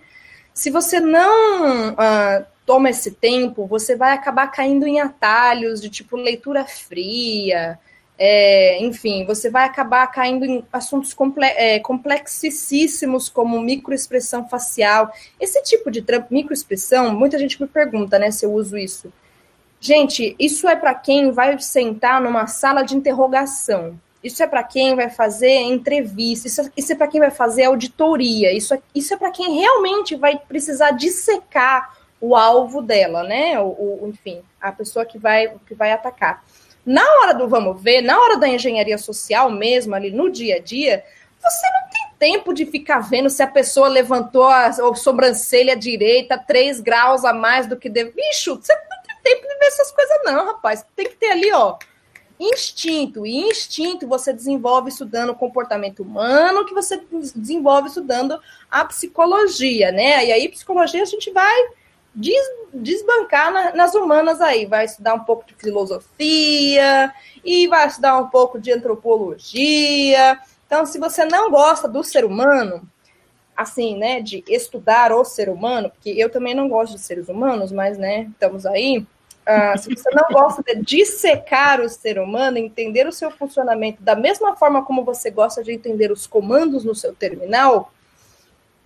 [SPEAKER 2] Se você não uh, toma esse tempo, você vai acabar caindo em atalhos de tipo leitura fria, é, enfim, você vai acabar caindo em assuntos comple é, complexíssimos como microexpressão facial. Esse tipo de microexpressão, muita gente me pergunta, né, se eu uso isso. Gente, isso é para quem vai sentar numa sala de interrogação. Isso é para quem vai fazer entrevista, isso é, é para quem vai fazer auditoria, isso é, isso é para quem realmente vai precisar dissecar o alvo dela, né? O, o, enfim, a pessoa que vai, que vai atacar. Na hora do vamos ver, na hora da engenharia social mesmo, ali no dia a dia, você não tem tempo de ficar vendo se a pessoa levantou a, sobrancelha direita 3 graus a mais do que deve. Bicho, você não tem tempo de ver essas coisas, não, rapaz. Tem que ter ali, ó, instinto. E instinto você desenvolve estudando o comportamento humano, que você desenvolve estudando a psicologia, né? E aí, psicologia, a gente vai des, desbancar na, nas humanas aí. Vai estudar um pouco de filosofia e vai estudar um pouco de antropologia. Então, se você não gosta do ser humano, assim, né, de estudar o ser humano, porque eu também não gosto de seres humanos, mas, né, estamos aí. Uh, se você não gosta de dissecar o ser humano, entender o seu funcionamento da mesma forma como você gosta de entender os comandos no seu terminal,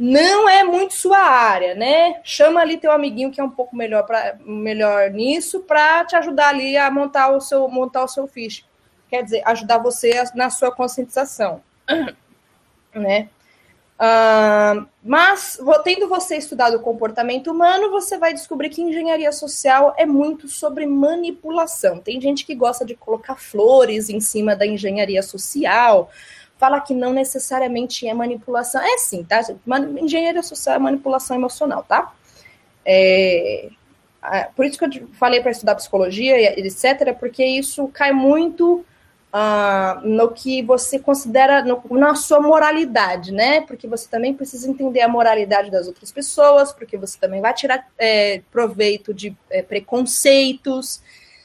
[SPEAKER 2] não é muito sua área, né? Chama ali teu amiguinho que é um pouco melhor, pra, melhor nisso para te ajudar ali a montar o seu montar o seu fiche. Quer dizer, ajudar você na sua conscientização, né? Uh, mas, tendo você estudado o comportamento humano, você vai descobrir que engenharia social é muito sobre manipulação. Tem gente que gosta de colocar flores em cima da engenharia social, fala que não necessariamente é manipulação. É sim, tá? Engenharia social é manipulação emocional, tá? É, por isso que eu falei para estudar psicologia, etc., porque isso cai muito uh, no que você considera no, na sua moralidade, né? Porque você também precisa entender a moralidade das outras pessoas, porque você também vai tirar é, proveito de é, preconceitos.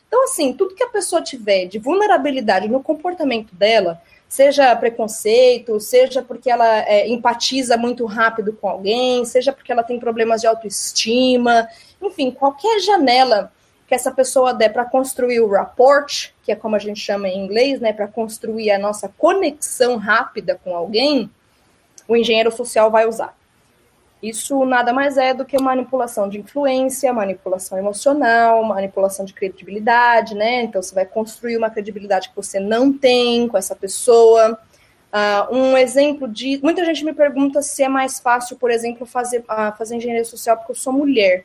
[SPEAKER 2] Então, assim, tudo que a pessoa tiver de vulnerabilidade no comportamento dela, seja preconceito, seja porque ela é, empatiza muito rápido com alguém, seja porque ela tem problemas de autoestima, enfim, qualquer janela que essa pessoa der para construir o rapport, que é como a gente chama em inglês, né, para construir a nossa conexão rápida com alguém, o engenheiro social vai usar. Isso nada mais é do que manipulação de influência, manipulação emocional, manipulação de credibilidade, né? Então você vai construir uma credibilidade que você não tem com essa pessoa. Uh, um exemplo de. Muita gente me pergunta se é mais fácil, por exemplo, fazer, uh, fazer engenharia social porque eu sou mulher.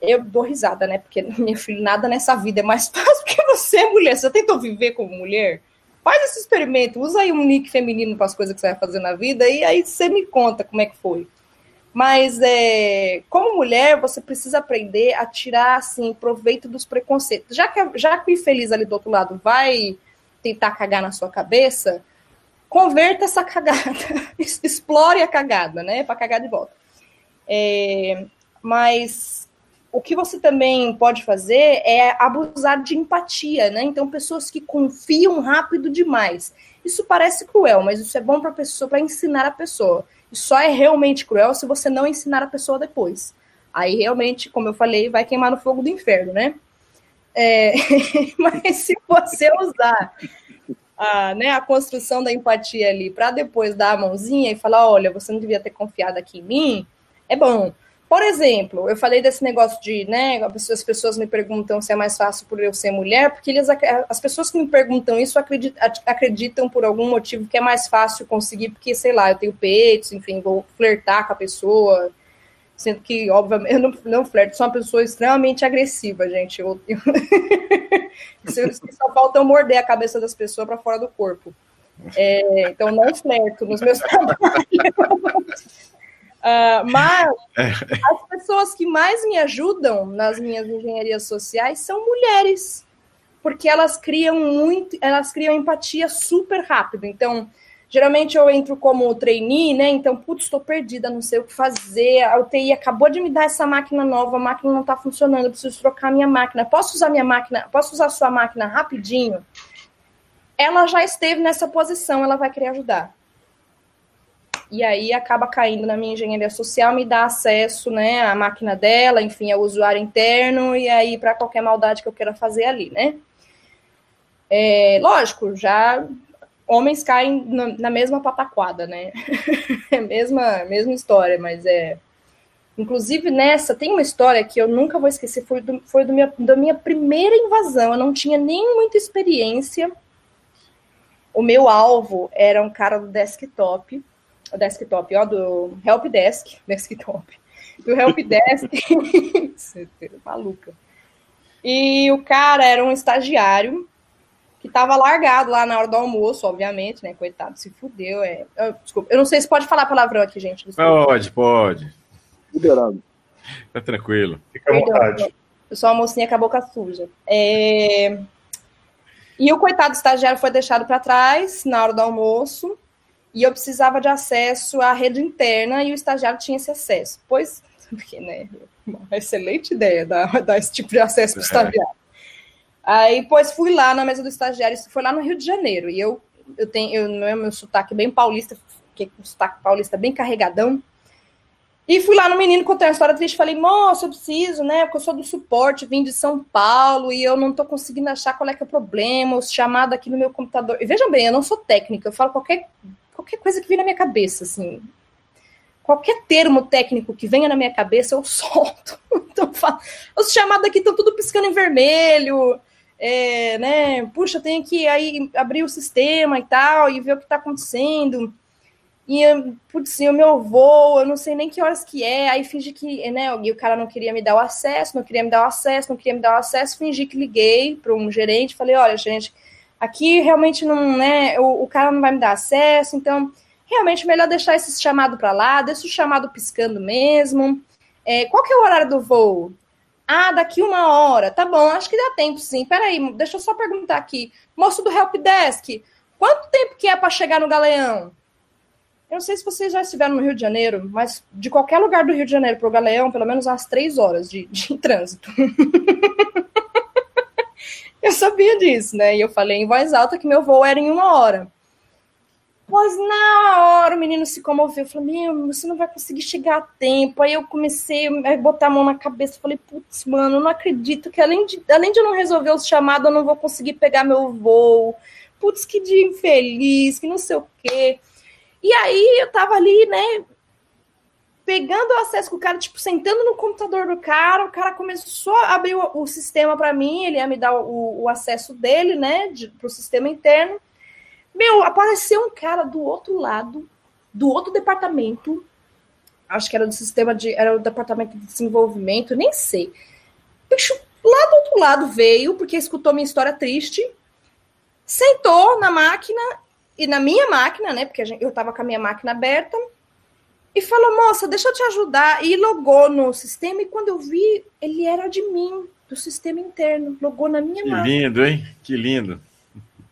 [SPEAKER 2] Eu dou risada, né? Porque, meu filho, nada nessa vida é mais fácil porque você é mulher. Você tentou viver como mulher? Faz esse experimento, usa aí um nick feminino para as coisas que você vai fazer na vida e aí você me conta como é que foi. Mas é, como mulher, você precisa aprender a tirar assim proveito dos preconceitos. Já que, já que o infeliz ali do outro lado vai tentar cagar na sua cabeça, converta essa cagada, explore a cagada, né, para cagar de volta. É, mas o que você também pode fazer é abusar de empatia, né? Então, pessoas que confiam rápido demais. Isso parece cruel, mas isso é bom para pessoa, para ensinar a pessoa só é realmente cruel se você não ensinar a pessoa depois. Aí realmente, como eu falei, vai queimar no fogo do inferno, né? É, mas se você usar a, né, a construção da empatia ali para depois dar a mãozinha e falar, olha, você não devia ter confiado aqui em mim, é bom. Por exemplo, eu falei desse negócio de, né, as pessoas me perguntam se é mais fácil por eu ser mulher, porque eles, as pessoas que me perguntam isso acreditam, acreditam por algum motivo que é mais fácil conseguir, porque, sei lá, eu tenho peitos, enfim, vou flertar com a pessoa, sendo que, obviamente, eu não, não flerto, sou uma pessoa extremamente agressiva, gente. Eu, eu só falta eu morder a cabeça das pessoas para fora do corpo. É, então, não flerto nos meus trabalhos. Uh, mas é. as pessoas que mais me ajudam nas minhas engenharias sociais são mulheres, porque elas criam muito, elas criam empatia super rápido. Então, geralmente eu entro como trainee, né? Então, putz, estou perdida, não sei o que fazer. A UTI acabou de me dar essa máquina nova, a máquina não está funcionando, eu preciso trocar minha máquina. Posso usar minha máquina? Posso usar sua máquina rapidinho? Ela já esteve nessa posição, ela vai querer ajudar e aí acaba caindo na minha engenharia social, me dá acesso, né, à máquina dela, enfim, ao usuário interno, e aí para qualquer maldade que eu queira fazer ali, né. É, lógico, já homens caem na, na mesma pataquada, né, é mesma, mesma história, mas é... Inclusive nessa, tem uma história que eu nunca vou esquecer, foi, do, foi do minha, da minha primeira invasão, eu não tinha nem muita experiência, o meu alvo era um cara do desktop, desktop, ó, do Help Desk, desktop, do Help Desk, maluca. E o cara era um estagiário, que estava largado lá na hora do almoço, obviamente, né? Coitado, se fudeu. É... Eu, desculpa, eu não sei se pode falar palavrão aqui, gente.
[SPEAKER 3] Desculpa. Pode, pode.
[SPEAKER 1] Liberado.
[SPEAKER 3] Tá tranquilo.
[SPEAKER 4] Fica à vontade.
[SPEAKER 2] Eu sou uma mocinha com a boca suja. É... E o coitado estagiário foi deixado para trás na hora do almoço e eu precisava de acesso à rede interna e o estagiário tinha esse acesso. Pois, porque, né, uma excelente ideia dar, dar esse tipo de acesso para o é. estagiário. Aí, pois, fui lá na mesa do estagiário, isso foi lá no Rio de Janeiro, e eu, eu tenho, eu, meu, meu sotaque bem paulista, que o sotaque paulista bem carregadão, e fui lá no menino contei uma história triste. Falei, moça, eu preciso, né? Porque eu sou do suporte, vim de São Paulo e eu não tô conseguindo achar qual é que é o problema, os chamados aqui no meu computador. E vejam bem, eu não sou técnica, eu falo qualquer, qualquer coisa que vem na minha cabeça, assim. Qualquer termo técnico que venha na minha cabeça, eu solto. Então, os chamados aqui estão tudo piscando em vermelho. É, né? Puxa, tem que aí abrir o sistema e tal, e ver o que está acontecendo. E, putz, o meu voo, eu não sei nem que horas que é, aí fingi que, né, o cara não queria me dar o acesso, não queria me dar o acesso, não queria me dar o acesso, fingi que liguei para um gerente, falei, olha, gente, aqui realmente não, né, o, o cara não vai me dar acesso, então, realmente melhor deixar esse chamado para lá, deixa o chamado piscando mesmo. É, qual que é o horário do voo? Ah, daqui uma hora. Tá bom, acho que dá tempo sim. Peraí, deixa eu só perguntar aqui. Moço do Helpdesk, quanto tempo que é para chegar no Galeão? Eu não sei se vocês já estiveram no Rio de Janeiro, mas de qualquer lugar do Rio de Janeiro para o Galeão, pelo menos umas três horas de, de trânsito. Eu sabia disso, né? E eu falei em voz alta que meu voo era em uma hora. Pois na hora o menino se comoveu. Falou: Meu, você não vai conseguir chegar a tempo. Aí eu comecei a botar a mão na cabeça. Falei: Putz, mano, não acredito que além de, além de eu não resolver os chamados, eu não vou conseguir pegar meu voo. Putz, que dia infeliz, que não sei o quê. E aí eu tava ali, né, pegando o acesso com o cara, tipo, sentando no computador do cara, o cara começou a abrir o, o sistema para mim, ele ia me dar o, o acesso dele, né, de, pro sistema interno. Meu, apareceu um cara do outro lado, do outro departamento, acho que era do sistema de, era o departamento de desenvolvimento, nem sei. Bicho, lá do outro lado veio, porque escutou minha história triste, sentou na máquina e na minha máquina, né? Porque gente, eu estava com a minha máquina aberta, e falou: Moça, deixa eu te ajudar. E logou no sistema, e quando eu vi, ele era de mim, do sistema interno, logou na minha máquina.
[SPEAKER 3] Que lindo, hein? Que lindo.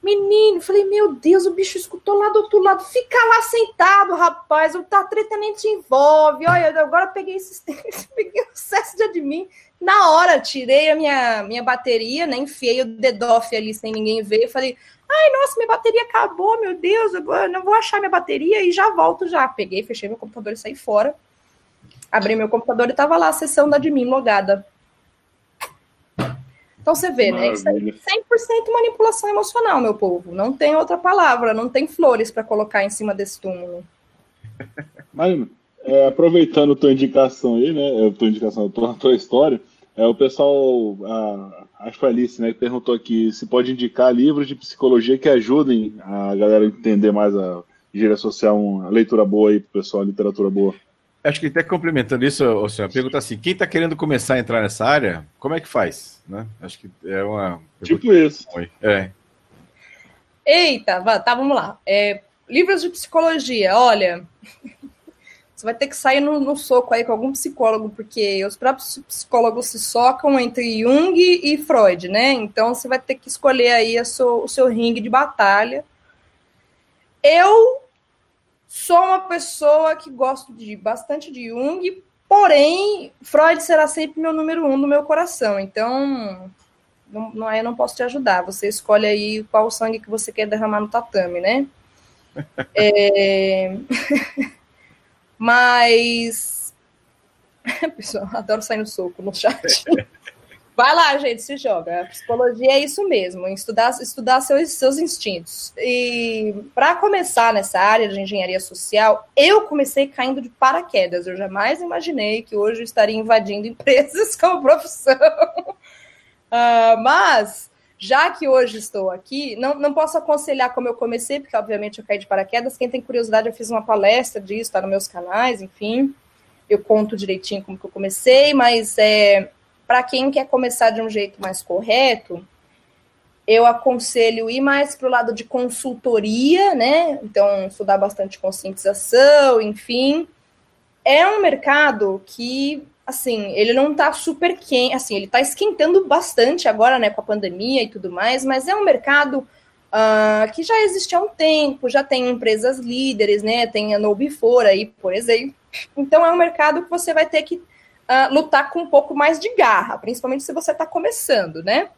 [SPEAKER 2] Menino, falei, meu Deus, o bicho escutou lá do outro lado. Fica lá sentado, rapaz. O tá treta nem te envolve. Olha, agora peguei esse peguei acesso de admin. Na hora, tirei a minha, minha bateria, né? Enfiei o DDoF ali sem ninguém ver. Falei, Ai, nossa, minha bateria acabou, meu Deus, agora não vou achar minha bateria e já volto já. Peguei, fechei meu computador e saí fora. Abri meu computador e tava lá a sessão da admin logada. Então você vê, né? Isso é 100% manipulação emocional, meu povo. Não tem outra palavra, não tem flores para colocar em cima desse túmulo.
[SPEAKER 1] Marina, é, aproveitando tua indicação aí, né? Tua indicação, tua, tua história, é, o pessoal, a, acho que foi a Alice, né, que perguntou aqui se pode indicar livros de psicologia que ajudem a galera a entender mais a engenharia social, uma leitura boa aí pro pessoal, literatura boa.
[SPEAKER 3] Acho que até complementando isso, o senhor, pergunta assim: quem está querendo começar a entrar nessa área, como é que faz? Né? Acho que é uma.
[SPEAKER 1] Tipo isso.
[SPEAKER 3] É.
[SPEAKER 2] Eita, tá, vamos lá. É, livros de psicologia, olha. Você vai ter que sair no, no, soco aí com algum psicólogo, porque os próprios psicólogos se socam entre Jung e Freud, né? Então você vai ter que escolher aí seu, o seu ringue de batalha. Eu sou uma pessoa que gosto de bastante de Jung, porém, Freud será sempre meu número um no meu coração. Então, não, não, eu não posso te ajudar. Você escolhe aí qual sangue que você quer derramar no tatame, né? é... Mas. Pessoal, adoro sair no soco no chat. Vai lá, gente, se joga. A psicologia é isso mesmo, estudar, estudar seus, seus instintos. E para começar nessa área de engenharia social, eu comecei caindo de paraquedas. Eu jamais imaginei que hoje eu estaria invadindo empresas como profissão. Uh, mas já que hoje estou aqui, não, não posso aconselhar como eu comecei, porque obviamente eu caí de paraquedas. Quem tem curiosidade, eu fiz uma palestra disso, está nos meus canais, enfim. Eu conto direitinho como que eu comecei, mas é, para quem quer começar de um jeito mais correto, eu aconselho ir mais para o lado de consultoria, né? Então, estudar bastante conscientização, enfim. É um mercado que, assim, ele não está super quente, assim, ele está esquentando bastante agora, né, com a pandemia e tudo mais, mas é um mercado uh, que já existe há um tempo, já tem empresas líderes, né? Tem a No Before aí, por exemplo. Então, é um mercado que você vai ter que uh, lutar com um pouco mais de garra, principalmente se você está começando, né?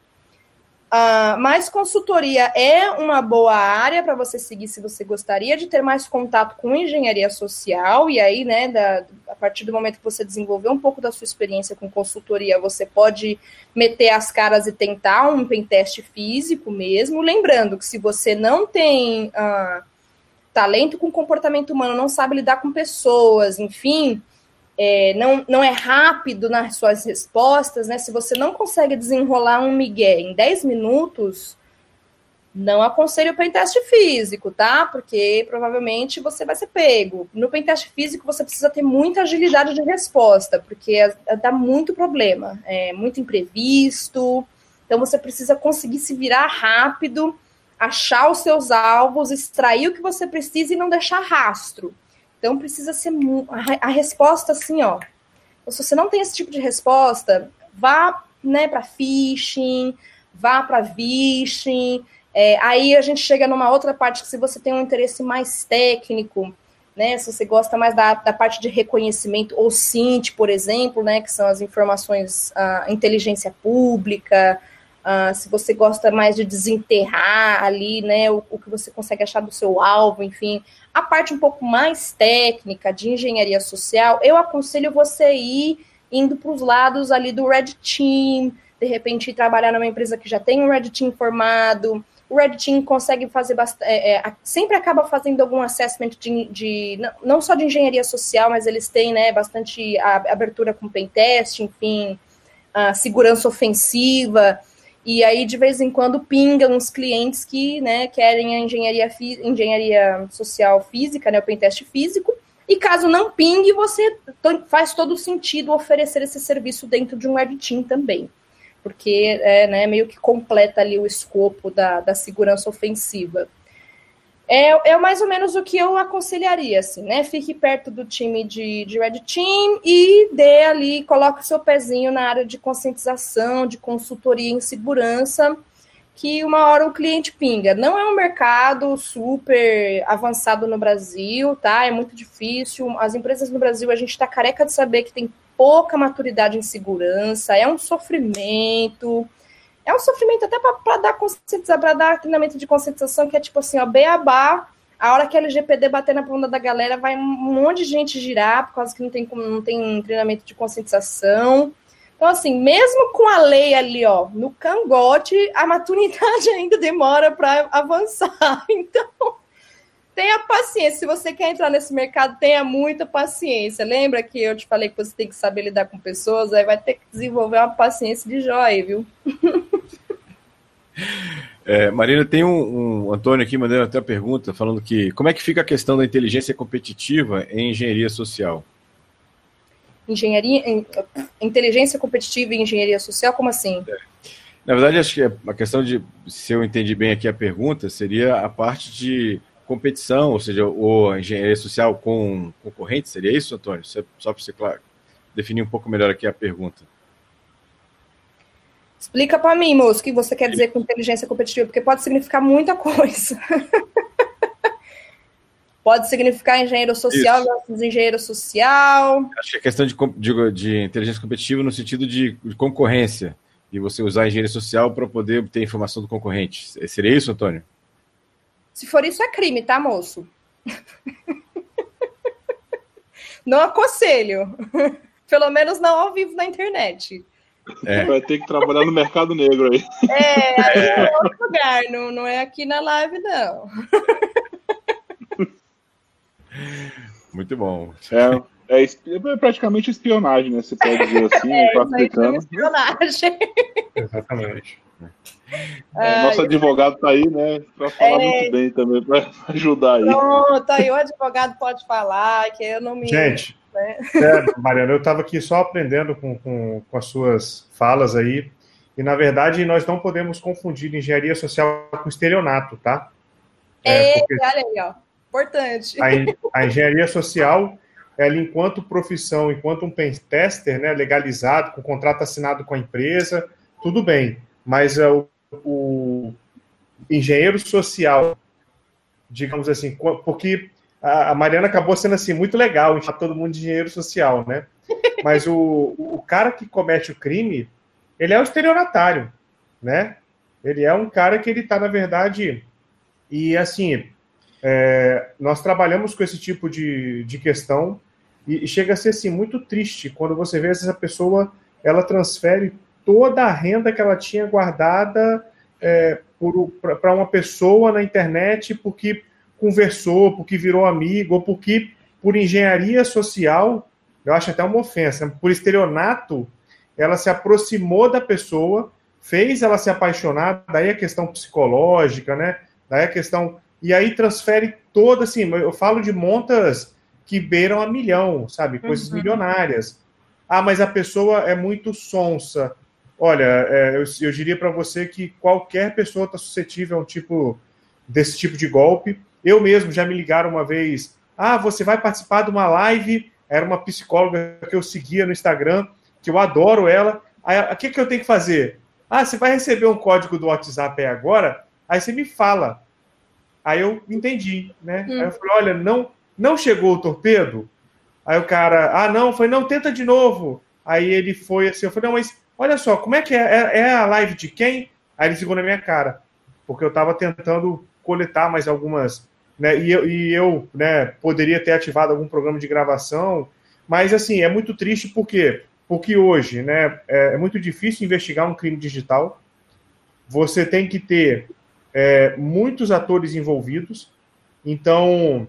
[SPEAKER 2] Uh, mas consultoria é uma boa área para você seguir se você gostaria de ter mais contato com engenharia social, e aí, né, da, a partir do momento que você desenvolver um pouco da sua experiência com consultoria, você pode meter as caras e tentar um penteste físico mesmo. Lembrando que se você não tem uh, talento com comportamento humano, não sabe lidar com pessoas, enfim, é, não, não é rápido nas suas respostas, né? Se você não consegue desenrolar um migué em 10 minutos, não aconselho o penteste físico, tá? Porque provavelmente você vai ser pego. No penteste físico, você precisa ter muita agilidade de resposta, porque dá muito problema, é muito imprevisto. Então, você precisa conseguir se virar rápido, achar os seus alvos, extrair o que você precisa e não deixar rastro. Então precisa ser a, resposta assim, ó. Se você não tem esse tipo de resposta, vá né, para phishing, vá para vishing. É, aí a gente chega numa outra parte que se você tem um interesse mais técnico, né, se você gosta mais da, da parte de reconhecimento, ou SINT, por exemplo, né, que são as informações, a inteligência pública, Uh, se você gosta mais de desenterrar ali, né, o, o, que você consegue achar do seu alvo, enfim, a parte um pouco mais técnica de engenharia social, eu aconselho você ir indo para os lados ali do Red Team, de repente ir trabalhar numa empresa que já tem um Red Team formado. O Red Team consegue fazer bastante, é, é, sempre acaba fazendo algum assessment de, de, não só de engenharia social, mas eles têm né, bastante abertura com pentest, enfim, segurança ofensiva. E aí, de vez em quando, pingam uns clientes que né, querem a engenharia, engenharia social física, né, o penteste físico. E caso não pingue, você faz todo sentido oferecer esse serviço dentro de um web team também. Porque é né, meio que completa ali o escopo da, da segurança ofensiva. É, é mais ou menos o que eu aconselharia, assim, né? Fique perto do time de, de Red Team e dê ali, coloque o seu pezinho na área de conscientização, de consultoria em segurança, que uma hora o cliente pinga. Não é um mercado super avançado no Brasil, tá? É muito difícil. As empresas no Brasil, a gente está careca de saber que tem pouca maturidade em segurança, é um sofrimento é um sofrimento até para dar conscientização, para dar treinamento de conscientização, que é tipo assim, ó, beabá, a hora que a LGPD bater na bunda da galera, vai um monte de gente girar, por causa que não tem, não tem treinamento de conscientização. Então, assim, mesmo com a lei ali, ó, no cangote, a maturidade ainda demora para avançar. Então, tenha paciência. Se você quer entrar nesse mercado, tenha muita paciência. Lembra que eu te falei que você tem que saber lidar com pessoas? Aí vai ter que desenvolver uma paciência de joia, viu?
[SPEAKER 3] É, Marina, tem um, um, Antônio aqui mandando até a pergunta, falando que como é que fica a questão da inteligência competitiva em engenharia social?
[SPEAKER 2] Engenharia, inteligência competitiva em engenharia social, como assim? É.
[SPEAKER 3] Na verdade, acho que a questão de, se eu entendi bem aqui a pergunta, seria a parte de competição, ou seja, ou engenharia social com concorrentes, seria isso, Antônio? Só para você, claro, definir um pouco melhor aqui a pergunta.
[SPEAKER 2] Explica para mim, moço, o que você quer dizer com inteligência competitiva, porque pode significar muita coisa. pode significar engenheiro social engenheiro social.
[SPEAKER 3] Acho que é questão de, de, de, inteligência competitiva no sentido de, de concorrência, e você usar engenharia social para poder obter informação do concorrente. Seria isso, Antônio?
[SPEAKER 2] Se for isso, é crime, tá, moço? não aconselho. Pelo menos não ao vivo na internet.
[SPEAKER 1] É. Vai ter que trabalhar no mercado negro aí.
[SPEAKER 2] É, aí é outro lugar, não, não é aqui na live, não.
[SPEAKER 3] Muito bom.
[SPEAKER 1] É, é, é praticamente espionagem, né? Você pode dizer assim, é, africano. É espionagem. Exatamente. É, nosso advogado está aí, né? Para falar é... muito bem também, para ajudar aí.
[SPEAKER 2] Pronto, aí o advogado pode falar, que eu não me.
[SPEAKER 4] Gente, né? sério, Mariana, eu estava aqui só aprendendo com, com, com, as suas falas aí. E, na verdade, nós não podemos confundir engenharia social com estelionato, tá?
[SPEAKER 2] É, porque... olha aí, ó. Importante.
[SPEAKER 4] A, a, engenharia social, ela, enquanto profissão, enquanto um tester, né, legalizado, com contrato assinado com a empresa, tudo bem. Mas uh, o, o engenheiro social, digamos assim, porque a Mariana acabou sendo assim muito legal, chamar todo mundo de engenheiro social, né? Mas o, o cara que comete o crime, ele é o estelionatário, né? Ele é um cara que ele está, na verdade, e assim, é, nós trabalhamos com esse tipo de, de questão e, e chega a ser assim, muito triste quando você vê essa pessoa, ela transfere toda a renda que ela tinha guardada é, para uma pessoa na internet porque conversou, porque virou amigo, ou porque por engenharia social, eu acho até uma ofensa, por estelionato, ela se aproximou da pessoa, fez ela se apaixonar, daí a questão psicológica, né? Daí a questão. E aí transfere toda, assim, eu falo de montas que beiram a milhão, sabe? Coisas uhum. milionárias. Ah, mas a pessoa é muito sonsa. Olha, é, eu, eu, diria para você que qualquer pessoa está suscetível a um tipo desse tipo de golpe. Eu mesmo já me ligaram uma vez. Ah, você vai participar de uma live. Era uma psicóloga que eu seguia no Instagram, que eu adoro ela. O que, que eu tenho que fazer? Ah, você vai receber um código do WhatsApp aí agora, aí você me fala. Aí eu entendi, né? Hum. Aí eu falei, olha, não, não chegou o torpedo? Aí o cara, ah, não, foi, não, tenta de novo. Aí ele foi assim, eu falei, não, mas olha só, como é que é? É, é a live de quem? Aí ele ficou na minha cara, porque eu estava tentando coletar mais algumas, né? E eu, e eu né, poderia ter ativado algum programa de gravação, mas assim, é muito triste porque porque hoje, né, é, é muito difícil investigar um crime digital. Você tem que ter é, muitos atores envolvidos. Então,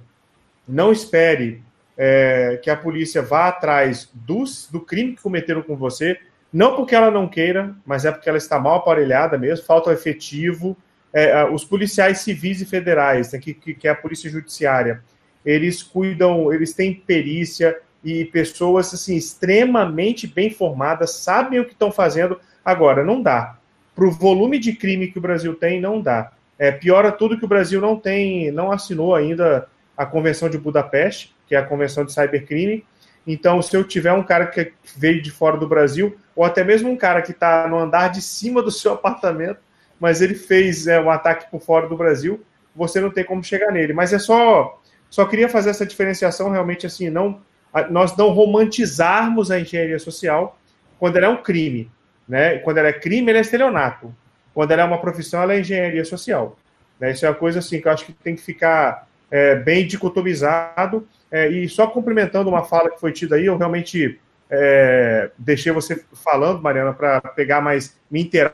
[SPEAKER 4] não espere é, que a polícia vá atrás dos, do crime que cometeram com você, não porque ela não queira, mas é porque ela está mal aparelhada mesmo, falta efetivo. É, os policiais civis e federais, né, que, que é a polícia judiciária, eles cuidam, eles têm perícia e pessoas assim extremamente bem formadas, sabem o que estão fazendo. Agora, não dá. Para o volume de crime que o Brasil tem, não dá. É, piora tudo que o Brasil não tem, não assinou ainda a Convenção de Budapeste, que é a Convenção de Cybercrime. Então, se eu tiver um cara que veio de fora do Brasil, ou até mesmo um cara que está no andar de cima do seu apartamento, mas ele fez é, um ataque por fora do Brasil, você não tem como chegar nele. Mas é só, só queria fazer essa diferenciação realmente assim, não nós não romantizarmos a engenharia social quando ela é um crime, né? Quando ela é crime, ela é estelionato. Quando ela é uma profissão, ela é engenharia social. Né? Isso é uma coisa assim que eu acho que tem que ficar é, bem dicotomizado. É, e só complementando uma fala que foi tida aí, eu realmente é, deixei você falando, Mariana, para pegar mais, me inteirar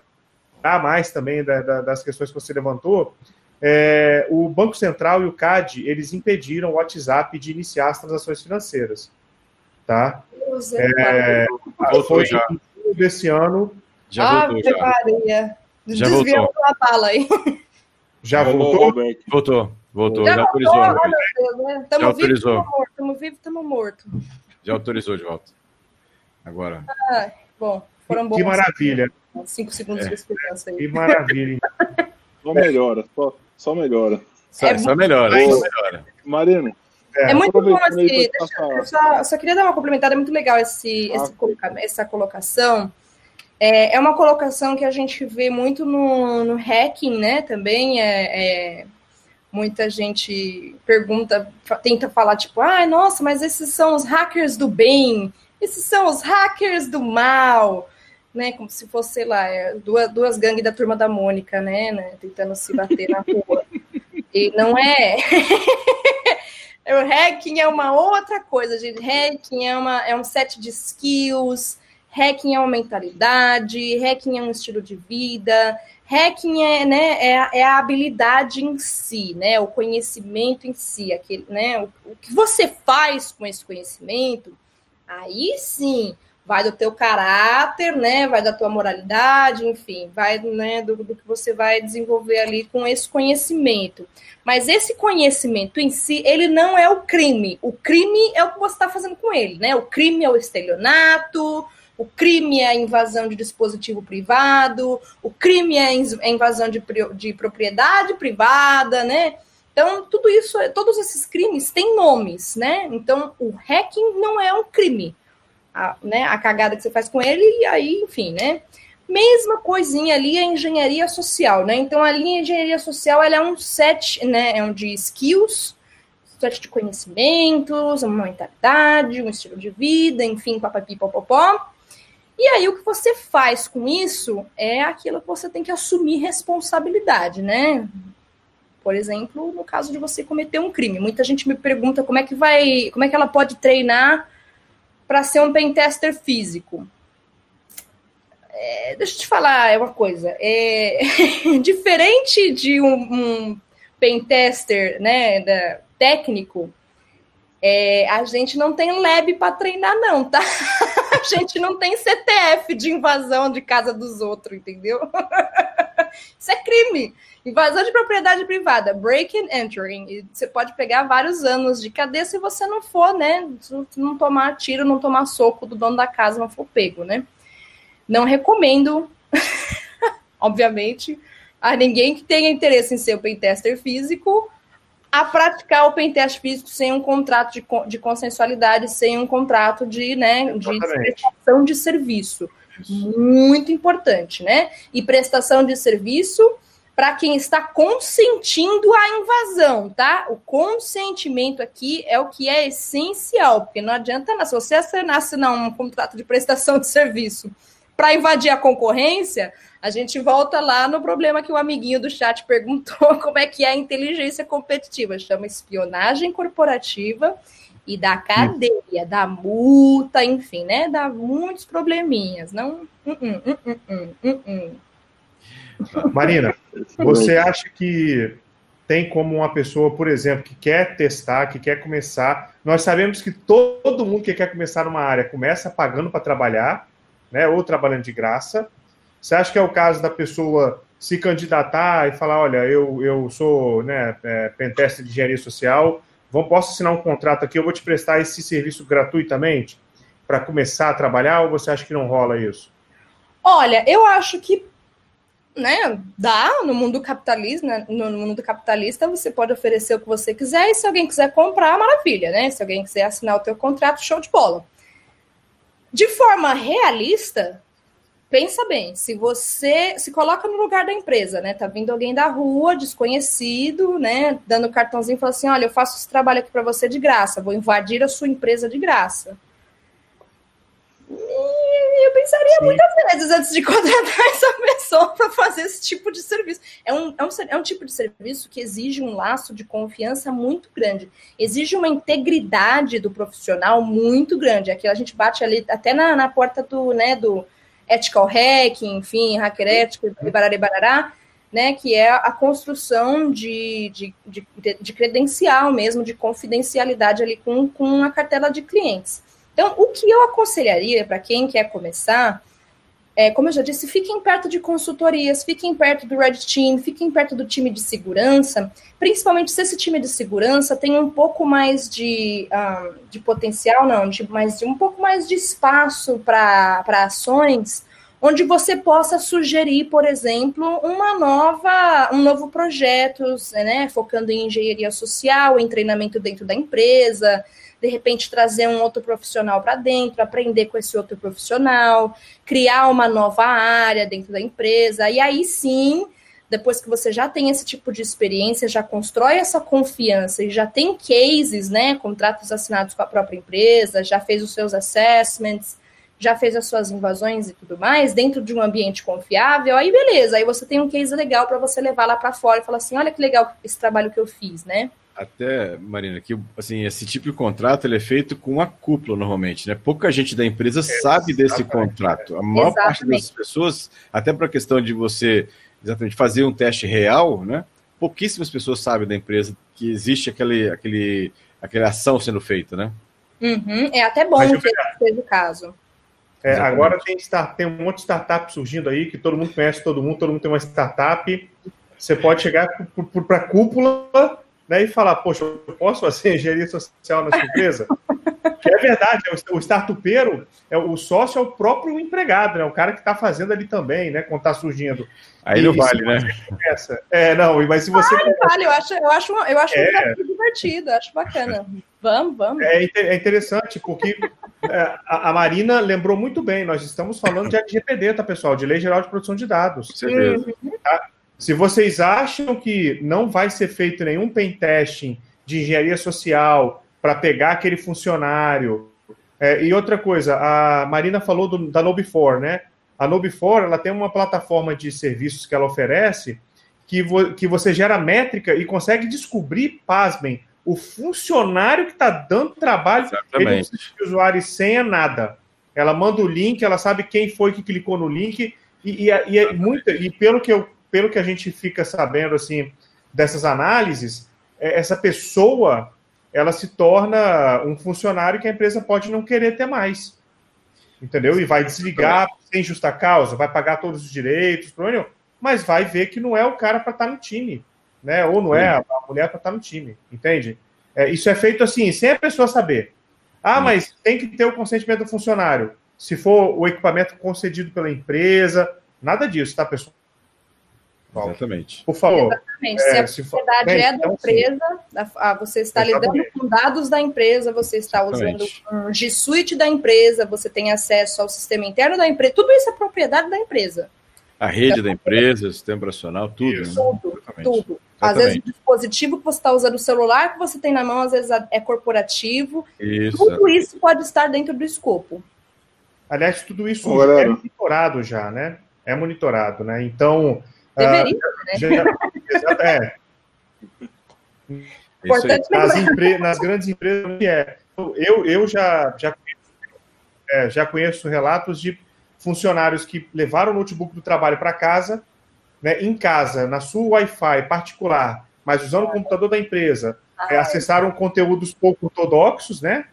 [SPEAKER 4] mais também da, da, das questões que você levantou. É, o Banco Central e o CAD, eles impediram o WhatsApp de iniciar as transações financeiras. Tá? É, foi já. desse ano.
[SPEAKER 2] Já ah, voltou, já. Maria. Já
[SPEAKER 3] voltou.
[SPEAKER 2] a bala aí.
[SPEAKER 4] Já voltou?
[SPEAKER 3] Voltou, voltou. Já, já autorizou.
[SPEAKER 2] Voltou, né? já autorizou. Estamos vivos, estamos mortos.
[SPEAKER 3] Já autorizou de volta. Agora.
[SPEAKER 2] Ah, bom, foram bons.
[SPEAKER 4] Que maravilha.
[SPEAKER 2] Cinco segundos é, de esperança aí.
[SPEAKER 4] Que maravilha.
[SPEAKER 1] Só melhora, só, só melhora.
[SPEAKER 3] Só, é só melhora, só melhora.
[SPEAKER 1] Marino.
[SPEAKER 2] É, é muito bom esse. Deixa, eu só, só, queria dar uma complementada, é muito legal esse, ah, esse essa colocação. É, é uma colocação que a gente vê muito no, no hacking, né? Também é, é muita gente pergunta, tenta falar, tipo, ai, ah, nossa, mas esses são os hackers do bem, esses são os hackers do mal, né? Como se fosse, sei lá, é, duas, duas gangues da turma da Mônica, né? né tentando se bater na rua. E não é. o hacking é uma outra coisa, gente. Hacking é, uma, é um set de skills, hacking é uma mentalidade, hacking é um estilo de vida, hacking é, né, é, é a habilidade em si, né, o conhecimento em si, aquele, né, o, o, que você faz com esse conhecimento, aí sim, vai do teu caráter, né, vai da tua moralidade, enfim, vai, né, do, do que você vai desenvolver ali com esse conhecimento. Mas esse conhecimento em si, ele não é o crime. O crime é o que você está fazendo com ele, né? O crime é o estelionato, o crime é a invasão de dispositivo privado, o crime é a é invasão de, de propriedade privada, né? Então, tudo isso, todos esses crimes têm nomes, né? Então, o hacking não é um crime. A, né, a cagada que você faz com ele, e aí, enfim, né? Mesma coisinha ali a engenharia social, né? Então, a linha engenharia social ela é um set, né? É um de skills, set de conhecimentos, uma mentalidade, um estilo de vida, enfim, papapi, popopó. E aí, o que você faz com isso é aquilo que você tem que assumir responsabilidade, né? Por exemplo, no caso de você cometer um crime. Muita gente me pergunta como é que vai, como é que ela pode treinar para ser um pentester físico. É, deixa eu te falar uma coisa. É, diferente de um, um pentester né, da, técnico, é, a gente não tem lab para treinar, não, tá? A gente não tem CTF de invasão de casa dos outros, entendeu? Isso é crime. Invasão de propriedade privada, break and entering. E você pode pegar vários anos de cadeia se você não for, né? Não tomar tiro, não tomar soco do dono da casa, não for pego, né? Não recomendo, obviamente, a ninguém que tenha interesse em ser o pentester físico a praticar o pentest físico sem um contrato de, de consensualidade, sem um contrato de, né, de prestação de serviço. Muito importante, né? E prestação de serviço para quem está consentindo a invasão, tá? O consentimento aqui é o que é essencial, porque não adianta nada. Se você assinar um contrato de prestação de serviço para invadir a concorrência, a gente volta lá no problema que o amiguinho do chat perguntou, como é que é a inteligência competitiva. Chama espionagem corporativa e da cadeia, da multa, enfim, né? Dá muitos probleminhas. Não. Uh -uh, uh
[SPEAKER 4] Marina, você acha que tem como uma pessoa, por exemplo, que quer testar, que quer começar. Nós sabemos que todo mundo que quer começar numa área começa pagando para trabalhar, né? Ou trabalhando de graça. Você acha que é o caso da pessoa se candidatar e falar, olha, eu, eu sou né, é, pentester de engenharia social, vou, posso assinar um contrato aqui, eu vou te prestar esse serviço gratuitamente para começar a trabalhar, ou você acha que não rola isso?
[SPEAKER 2] Olha, eu acho que né, dá no mundo capitalista, né, no mundo capitalista você pode oferecer o que você quiser e se alguém quiser comprar, maravilha, né? Se alguém quiser assinar o teu contrato, show de bola. De forma realista, pensa bem, se você se coloca no lugar da empresa, né? Tá vindo alguém da rua, desconhecido, né, dando cartãozinho fala assim: "Olha, eu faço esse trabalho aqui para você de graça, vou invadir a sua empresa de graça". Eu pensaria Sim. muitas vezes antes de contratar essa pessoa para fazer esse tipo de serviço. É um, é, um, é um tipo de serviço que exige um laço de confiança muito grande, exige uma integridade do profissional muito grande. Aqui a gente bate ali até na, na porta do, né, do ethical hacking, enfim, hacker ético, e barará, barará né, que é a construção de, de, de, de credencial mesmo, de confidencialidade ali com, com a cartela de clientes. Então, o que eu aconselharia para quem quer começar é, como eu já disse, fiquem perto de consultorias, fiquem perto do Red Team, fiquem perto do time de segurança, principalmente se esse time de segurança tem um pouco mais de, um, de potencial, não, de, mais, de um pouco mais de espaço para ações, onde você possa sugerir, por exemplo, uma nova, um novo projeto, né, focando em engenharia social, em treinamento dentro da empresa, de repente trazer um outro profissional para dentro, aprender com esse outro profissional, criar uma nova área dentro da empresa, e aí sim, depois que você já tem esse tipo de experiência, já constrói essa confiança e já tem cases, né, contratos assinados com a própria empresa, já fez os seus assessments, já fez as suas invasões e tudo mais, dentro de um ambiente confiável, aí beleza, aí você tem um case legal para você levar lá para fora e falar assim, olha que legal esse trabalho que eu fiz, né?
[SPEAKER 3] Até, Marina, que assim, esse tipo de contrato ele é feito com a cúpula normalmente, né? Pouca gente da empresa é, sabe desse contrato. A maior exatamente. parte das pessoas, até para a questão de você exatamente fazer um teste real, né? Pouquíssimas pessoas sabem da empresa que existe aquele, aquele, aquela ação sendo feita, né?
[SPEAKER 2] Uhum. É até bom que seja o caso.
[SPEAKER 4] É, agora tem, tem um monte de startup surgindo aí, que todo mundo conhece todo mundo, todo mundo tem uma startup. Você pode chegar para a cúpula né, e falar, poxa, eu posso fazer engenharia social nessa empresa? Que é verdade, é o startupeiro, é o sócio é o próprio empregado, né? O cara que está fazendo ali também, né? Quando está surgindo.
[SPEAKER 3] Aí não vale, né?
[SPEAKER 4] Começa, é, não, mas se você.
[SPEAKER 2] Vale, vale, eu acho, eu acho, eu acho é, um divertido, acho bacana. Vamos, vamos.
[SPEAKER 4] É, é interessante, porque é, a, a, Marina lembrou muito bem, nós estamos falando de LGPD, tá, pessoal? De Lei Geral de Proteção de Dados. Certeza. Tá? Se vocês acham que não vai ser feito nenhum pen testing de engenharia social para pegar aquele funcionário. É, e outra coisa, a Marina falou do, da Nobifor, né? A Nobifor ela tem uma plataforma de serviços que ela oferece que, vo, que você gera métrica e consegue descobrir, pasmem, o funcionário que está dando trabalho, Exatamente. ele não precisa de usuário e senha, nada. Ela manda o link, ela sabe quem foi que clicou no link, e, e, e, é muito, e pelo, que eu, pelo que a gente fica sabendo assim dessas análises, é, essa pessoa ela se torna um funcionário que a empresa pode não querer ter mais. Entendeu? E vai desligar sem justa causa, vai pagar todos os direitos, mas vai ver que não é o cara para estar tá no time, né? Ou não é a mulher para estar tá no time, entende? É, isso é feito assim, sem a pessoa saber. Ah, mas tem que ter o consentimento do funcionário. Se for o equipamento concedido pela empresa, nada disso, tá, pessoal?
[SPEAKER 3] Exatamente.
[SPEAKER 4] Por favor.
[SPEAKER 2] Exatamente. É, se a propriedade é da então, empresa, a, você está Exatamente. lidando com dados da empresa, você está usando um G Suite da empresa, você tem acesso ao sistema interno da empresa, tudo isso é propriedade da empresa.
[SPEAKER 3] A rede então, da empresa, o sistema operacional, tudo. Né?
[SPEAKER 2] Tudo, tudo. Às vezes o dispositivo que você está usando, o celular que você tem na mão, às vezes é corporativo. Isso. Tudo isso pode estar dentro do escopo.
[SPEAKER 4] Aliás, tudo isso é monitorado já, né? É monitorado, né? Então, Deveria, ah, né? é. Importante nas, empre... nas grandes empresas é. Eu, eu já, já, conheço, é, já conheço relatos de funcionários que levaram o notebook do trabalho para casa, né, em casa, na sua Wi-Fi particular, mas usando o computador da empresa, é, acessaram conteúdos pouco ortodoxos, né?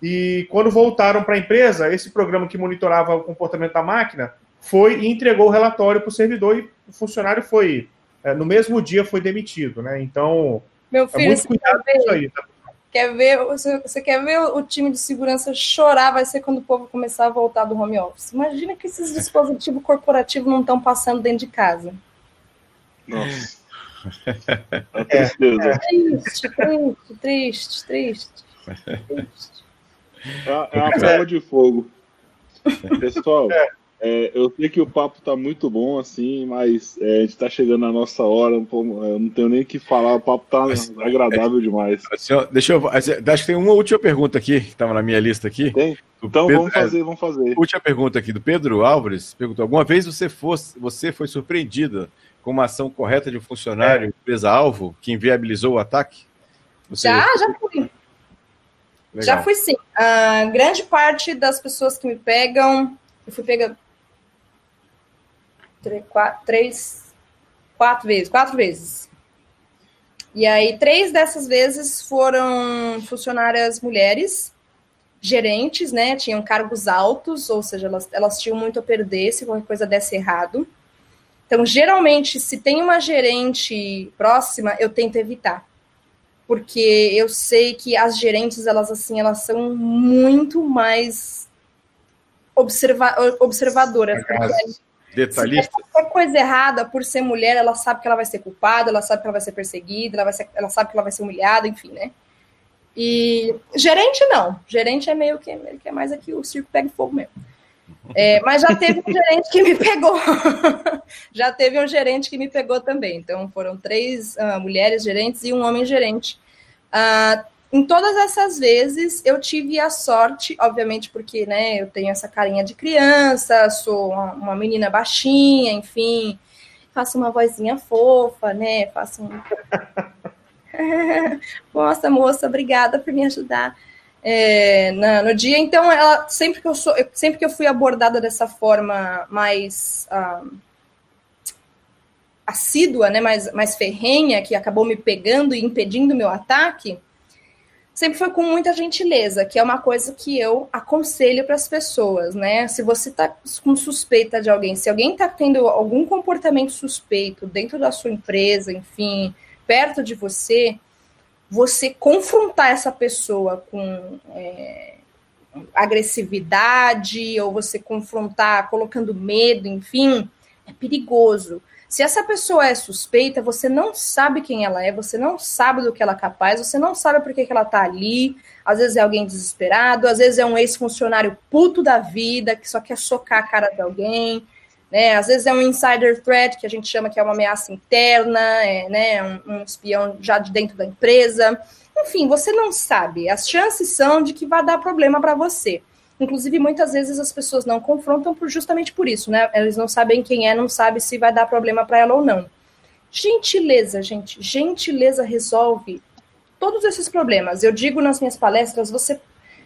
[SPEAKER 4] E quando voltaram para a empresa, esse programa que monitorava o comportamento da máquina foi e entregou o relatório para o servidor e o funcionário foi, é, no mesmo dia, foi demitido, né? Então,
[SPEAKER 2] Meu é filho, é muito cuidado com isso aí, tá? Quer ver, você quer ver o time de segurança chorar, vai ser quando o povo começar a voltar do home office. Imagina que esses dispositivos corporativos não estão passando dentro de casa.
[SPEAKER 1] Nossa.
[SPEAKER 2] É, é. Triste, triste, triste, triste. triste.
[SPEAKER 1] É, é uma prova de fogo. Pessoal, é. É, eu sei que o papo tá muito bom, assim, mas é, a gente tá chegando na nossa hora, pô, eu não tenho nem o que falar, o papo tá mas, agradável demais.
[SPEAKER 3] Deixa eu. Acho que tem uma última pergunta aqui, que estava na minha lista aqui.
[SPEAKER 1] Tem? Então Pedro, vamos fazer, vamos fazer.
[SPEAKER 3] Última pergunta aqui do Pedro Álvares. Perguntou: alguma vez você, fosse, você foi surpreendida com uma ação correta de um funcionário, é. empresa-alvo, que inviabilizou o ataque?
[SPEAKER 2] Você... Já, já fui. Legal. Já fui sim. A grande parte das pessoas que me pegam, eu fui pega três, quatro, três, quatro vezes, quatro vezes. E aí, três dessas vezes foram funcionárias mulheres, gerentes, né? Tinham cargos altos, ou seja, elas, elas tinham muito a perder se qualquer coisa desse errado. Então, geralmente, se tem uma gerente próxima, eu tento evitar. Porque eu sei que as gerentes, elas assim, elas são muito mais observa observadoras.
[SPEAKER 3] Detalhista.
[SPEAKER 2] Se qualquer coisa errada por ser mulher, ela sabe que ela vai ser culpada, ela sabe que ela vai ser perseguida, ela, vai ser, ela sabe que ela vai ser humilhada, enfim, né? E gerente não. Gerente é meio que, meio que é mais aqui o circo pega fogo mesmo. É, mas já teve um gerente que me pegou. já teve um gerente que me pegou também. Então foram três uh, mulheres gerentes e um homem gerente. Uh, em todas essas vezes eu tive a sorte, obviamente, porque né, eu tenho essa carinha de criança, sou uma, uma menina baixinha, enfim, faço uma vozinha fofa, né? Faço um. Nossa, moça, obrigada por me ajudar. É, na, no dia, então, ela sempre que eu sou, eu, sempre que eu fui abordada dessa forma mais ah, assídua, né, mais, mais ferrenha, que acabou me pegando e impedindo meu ataque, sempre foi com muita gentileza, que é uma coisa que eu aconselho para as pessoas, né? Se você está com suspeita de alguém, se alguém está tendo algum comportamento suspeito dentro da sua empresa, enfim, perto de você, você confrontar essa pessoa com é, agressividade ou você confrontar colocando medo, enfim, é perigoso. Se essa pessoa é suspeita, você não sabe quem ela é, você não sabe do que ela é capaz, você não sabe por que, que ela tá ali. Às vezes é alguém desesperado, às vezes é um ex-funcionário puto da vida que só quer socar a cara de alguém. Né? Às vezes é um insider threat, que a gente chama que é uma ameaça interna, é, né? um, um espião já de dentro da empresa. Enfim, você não sabe. As chances são de que vai dar problema para você. Inclusive, muitas vezes as pessoas não confrontam por, justamente por isso, né? Eles não sabem quem é, não sabem se vai dar problema para ela ou não. Gentileza, gente. Gentileza resolve todos esses problemas. Eu digo nas minhas palestras, você.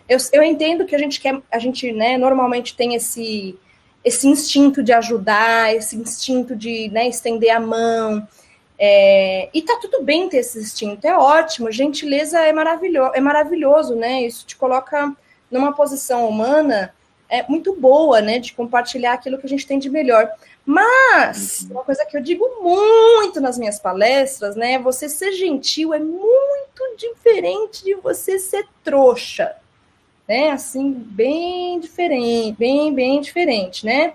[SPEAKER 2] Eu, eu entendo que a gente quer, a gente, né, normalmente tem esse, esse instinto de ajudar, esse instinto de né, estender a mão. É, e tá tudo bem ter esse instinto, é ótimo. Gentileza é maravilhoso, é maravilhoso, né? Isso te coloca numa posição humana é muito boa, né, de compartilhar aquilo que a gente tem de melhor. Mas uhum. uma coisa que eu digo muito nas minhas palestras, né, você ser gentil é muito diferente de você ser trouxa, né? Assim, bem diferente, bem bem diferente, né?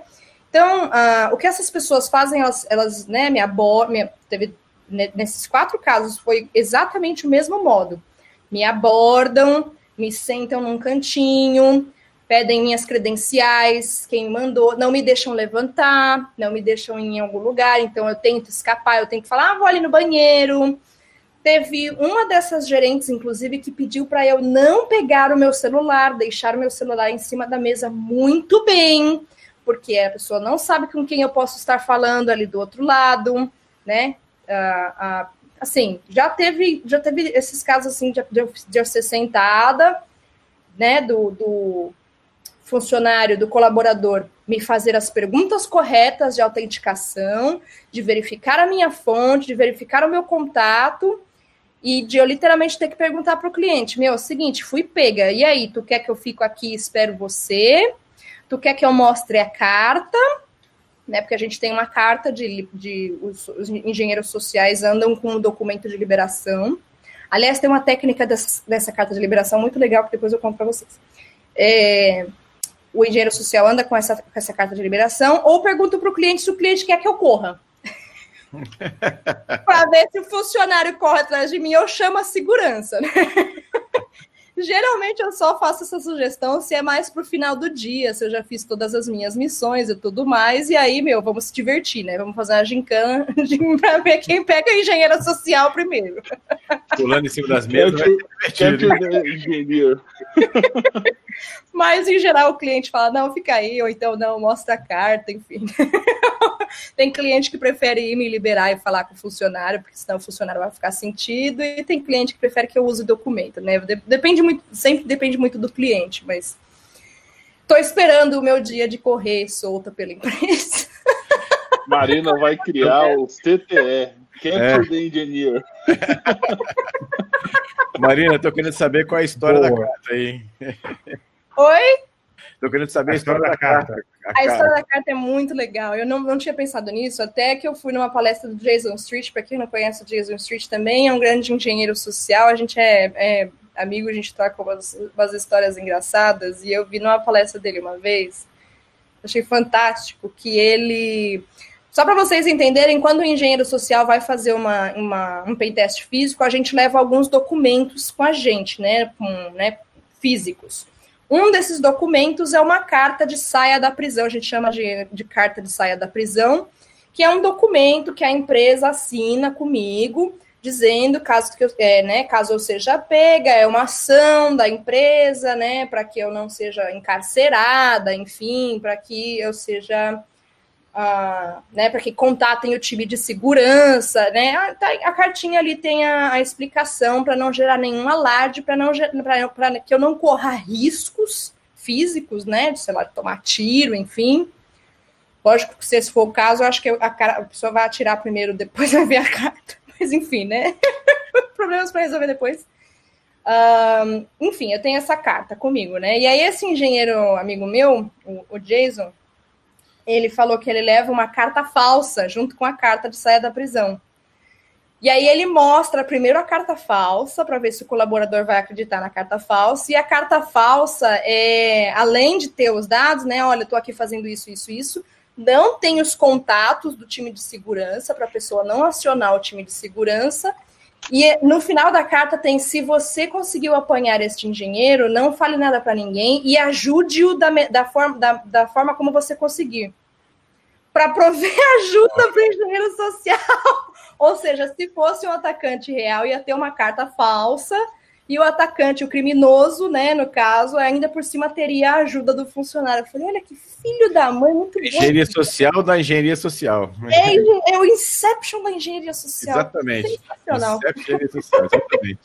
[SPEAKER 2] Então, uh, o que essas pessoas fazem, elas, elas né, me abordam, teve né, nesses quatro casos foi exatamente o mesmo modo. Me abordam, me sentam num cantinho, pedem minhas credenciais, quem mandou, não me deixam levantar, não me deixam em algum lugar, então eu tento escapar, eu tenho que falar, ah, vou ali no banheiro. Teve uma dessas gerentes, inclusive, que pediu para eu não pegar o meu celular, deixar o meu celular em cima da mesa muito bem, porque a pessoa não sabe com quem eu posso estar falando ali do outro lado, né? Assim, já teve, já teve esses casos assim de, de, de eu ser sentada, né, do, do funcionário, do colaborador, me fazer as perguntas corretas de autenticação, de verificar a minha fonte, de verificar o meu contato e de eu literalmente ter que perguntar para o cliente: meu, é o seguinte, fui pega, e aí, tu quer que eu fico aqui e espero você? Tu quer que eu mostre a carta? Né? Porque a gente tem uma carta de, de os, os engenheiros sociais andam com um documento de liberação. Aliás, tem uma técnica dessa, dessa carta de liberação muito legal que depois eu conto para vocês. É, o engenheiro social anda com essa, com essa carta de liberação ou pergunta para o cliente se o cliente quer que eu corra. para ver se o funcionário corre atrás de mim ou chama a segurança. Né? Geralmente eu só faço essa sugestão se é mais pro final do dia, se eu já fiz todas as minhas missões e tudo mais, e aí, meu, vamos se divertir, né? Vamos fazer uma gincana pra ver quem pega a engenheira social primeiro.
[SPEAKER 3] Pulando em cima das mesas.
[SPEAKER 1] engenheiro.
[SPEAKER 2] Mas, em geral, o cliente fala, não, fica aí, ou então, não, mostra a carta, enfim. tem cliente que prefere ir me liberar e falar com o funcionário, porque senão o funcionário vai ficar sentido, e tem cliente que prefere que eu use documento, né? Depende muito, sempre depende muito do cliente, mas estou esperando o meu dia de correr solta pela empresa.
[SPEAKER 1] Marina vai criar o CTE, Cancel é. Engineer.
[SPEAKER 3] Marina, tô querendo saber qual é a história Boa. da carta aí.
[SPEAKER 2] Oi?
[SPEAKER 3] Tô querendo saber a, a história, história, da, carta. carta.
[SPEAKER 2] A, a história da carta é muito legal. Eu não, não tinha pensado nisso, até que eu fui numa palestra do Jason Street. Para quem não conhece o Jason Street, também é um grande engenheiro social. A gente é, é amigo, a gente troca umas, umas histórias engraçadas. E eu vi numa palestra dele uma vez, achei fantástico que ele. Só para vocês entenderem, quando o engenheiro social vai fazer uma, uma, um pentest físico, a gente leva alguns documentos com a gente, né, com, né, físicos. Um desses documentos é uma carta de saia da prisão, a gente chama de, de carta de saia da prisão, que é um documento que a empresa assina comigo, dizendo caso que eu, é, né, caso eu seja pega, é uma ação da empresa, né, para que eu não seja encarcerada, enfim, para que eu seja uh, né, para que contatem o time de segurança, né? A, tá, a cartinha ali tem a, a explicação para não gerar nenhum alarde, para não para que eu não corra riscos físicos, né, de sei lá, tomar tiro, enfim. Lógico que se esse for o caso, acho que a, a pessoa vai atirar primeiro, depois vai ver a carta. Mas enfim, né? Problemas para resolver depois. Um, enfim, eu tenho essa carta comigo, né? E aí, esse engenheiro amigo meu, o, Jason, ele falou que ele leva uma carta falsa junto com a carta de saia da prisão. E aí ele mostra primeiro a carta falsa para ver se o colaborador vai acreditar na carta falsa. E a carta falsa é, além de ter os dados, né? Olha, estou aqui fazendo isso, isso, isso. Não tem os contatos do time de segurança para a pessoa não acionar o time de segurança. E no final da carta tem: se você conseguiu apanhar este engenheiro, não fale nada para ninguém e ajude-o da, da, forma, da, da forma como você conseguir. Para prover ajuda para o engenheiro social. Ou seja, se fosse um atacante real, ia ter uma carta falsa e o atacante, o criminoso, né, no caso, ainda por cima teria a ajuda do funcionário. Eu falei, olha que filho da mãe, muito
[SPEAKER 3] bom. Engenharia social da engenharia social.
[SPEAKER 2] É, é, o Inception da engenharia social.
[SPEAKER 3] Exatamente. Sensacional. Inception social, exatamente.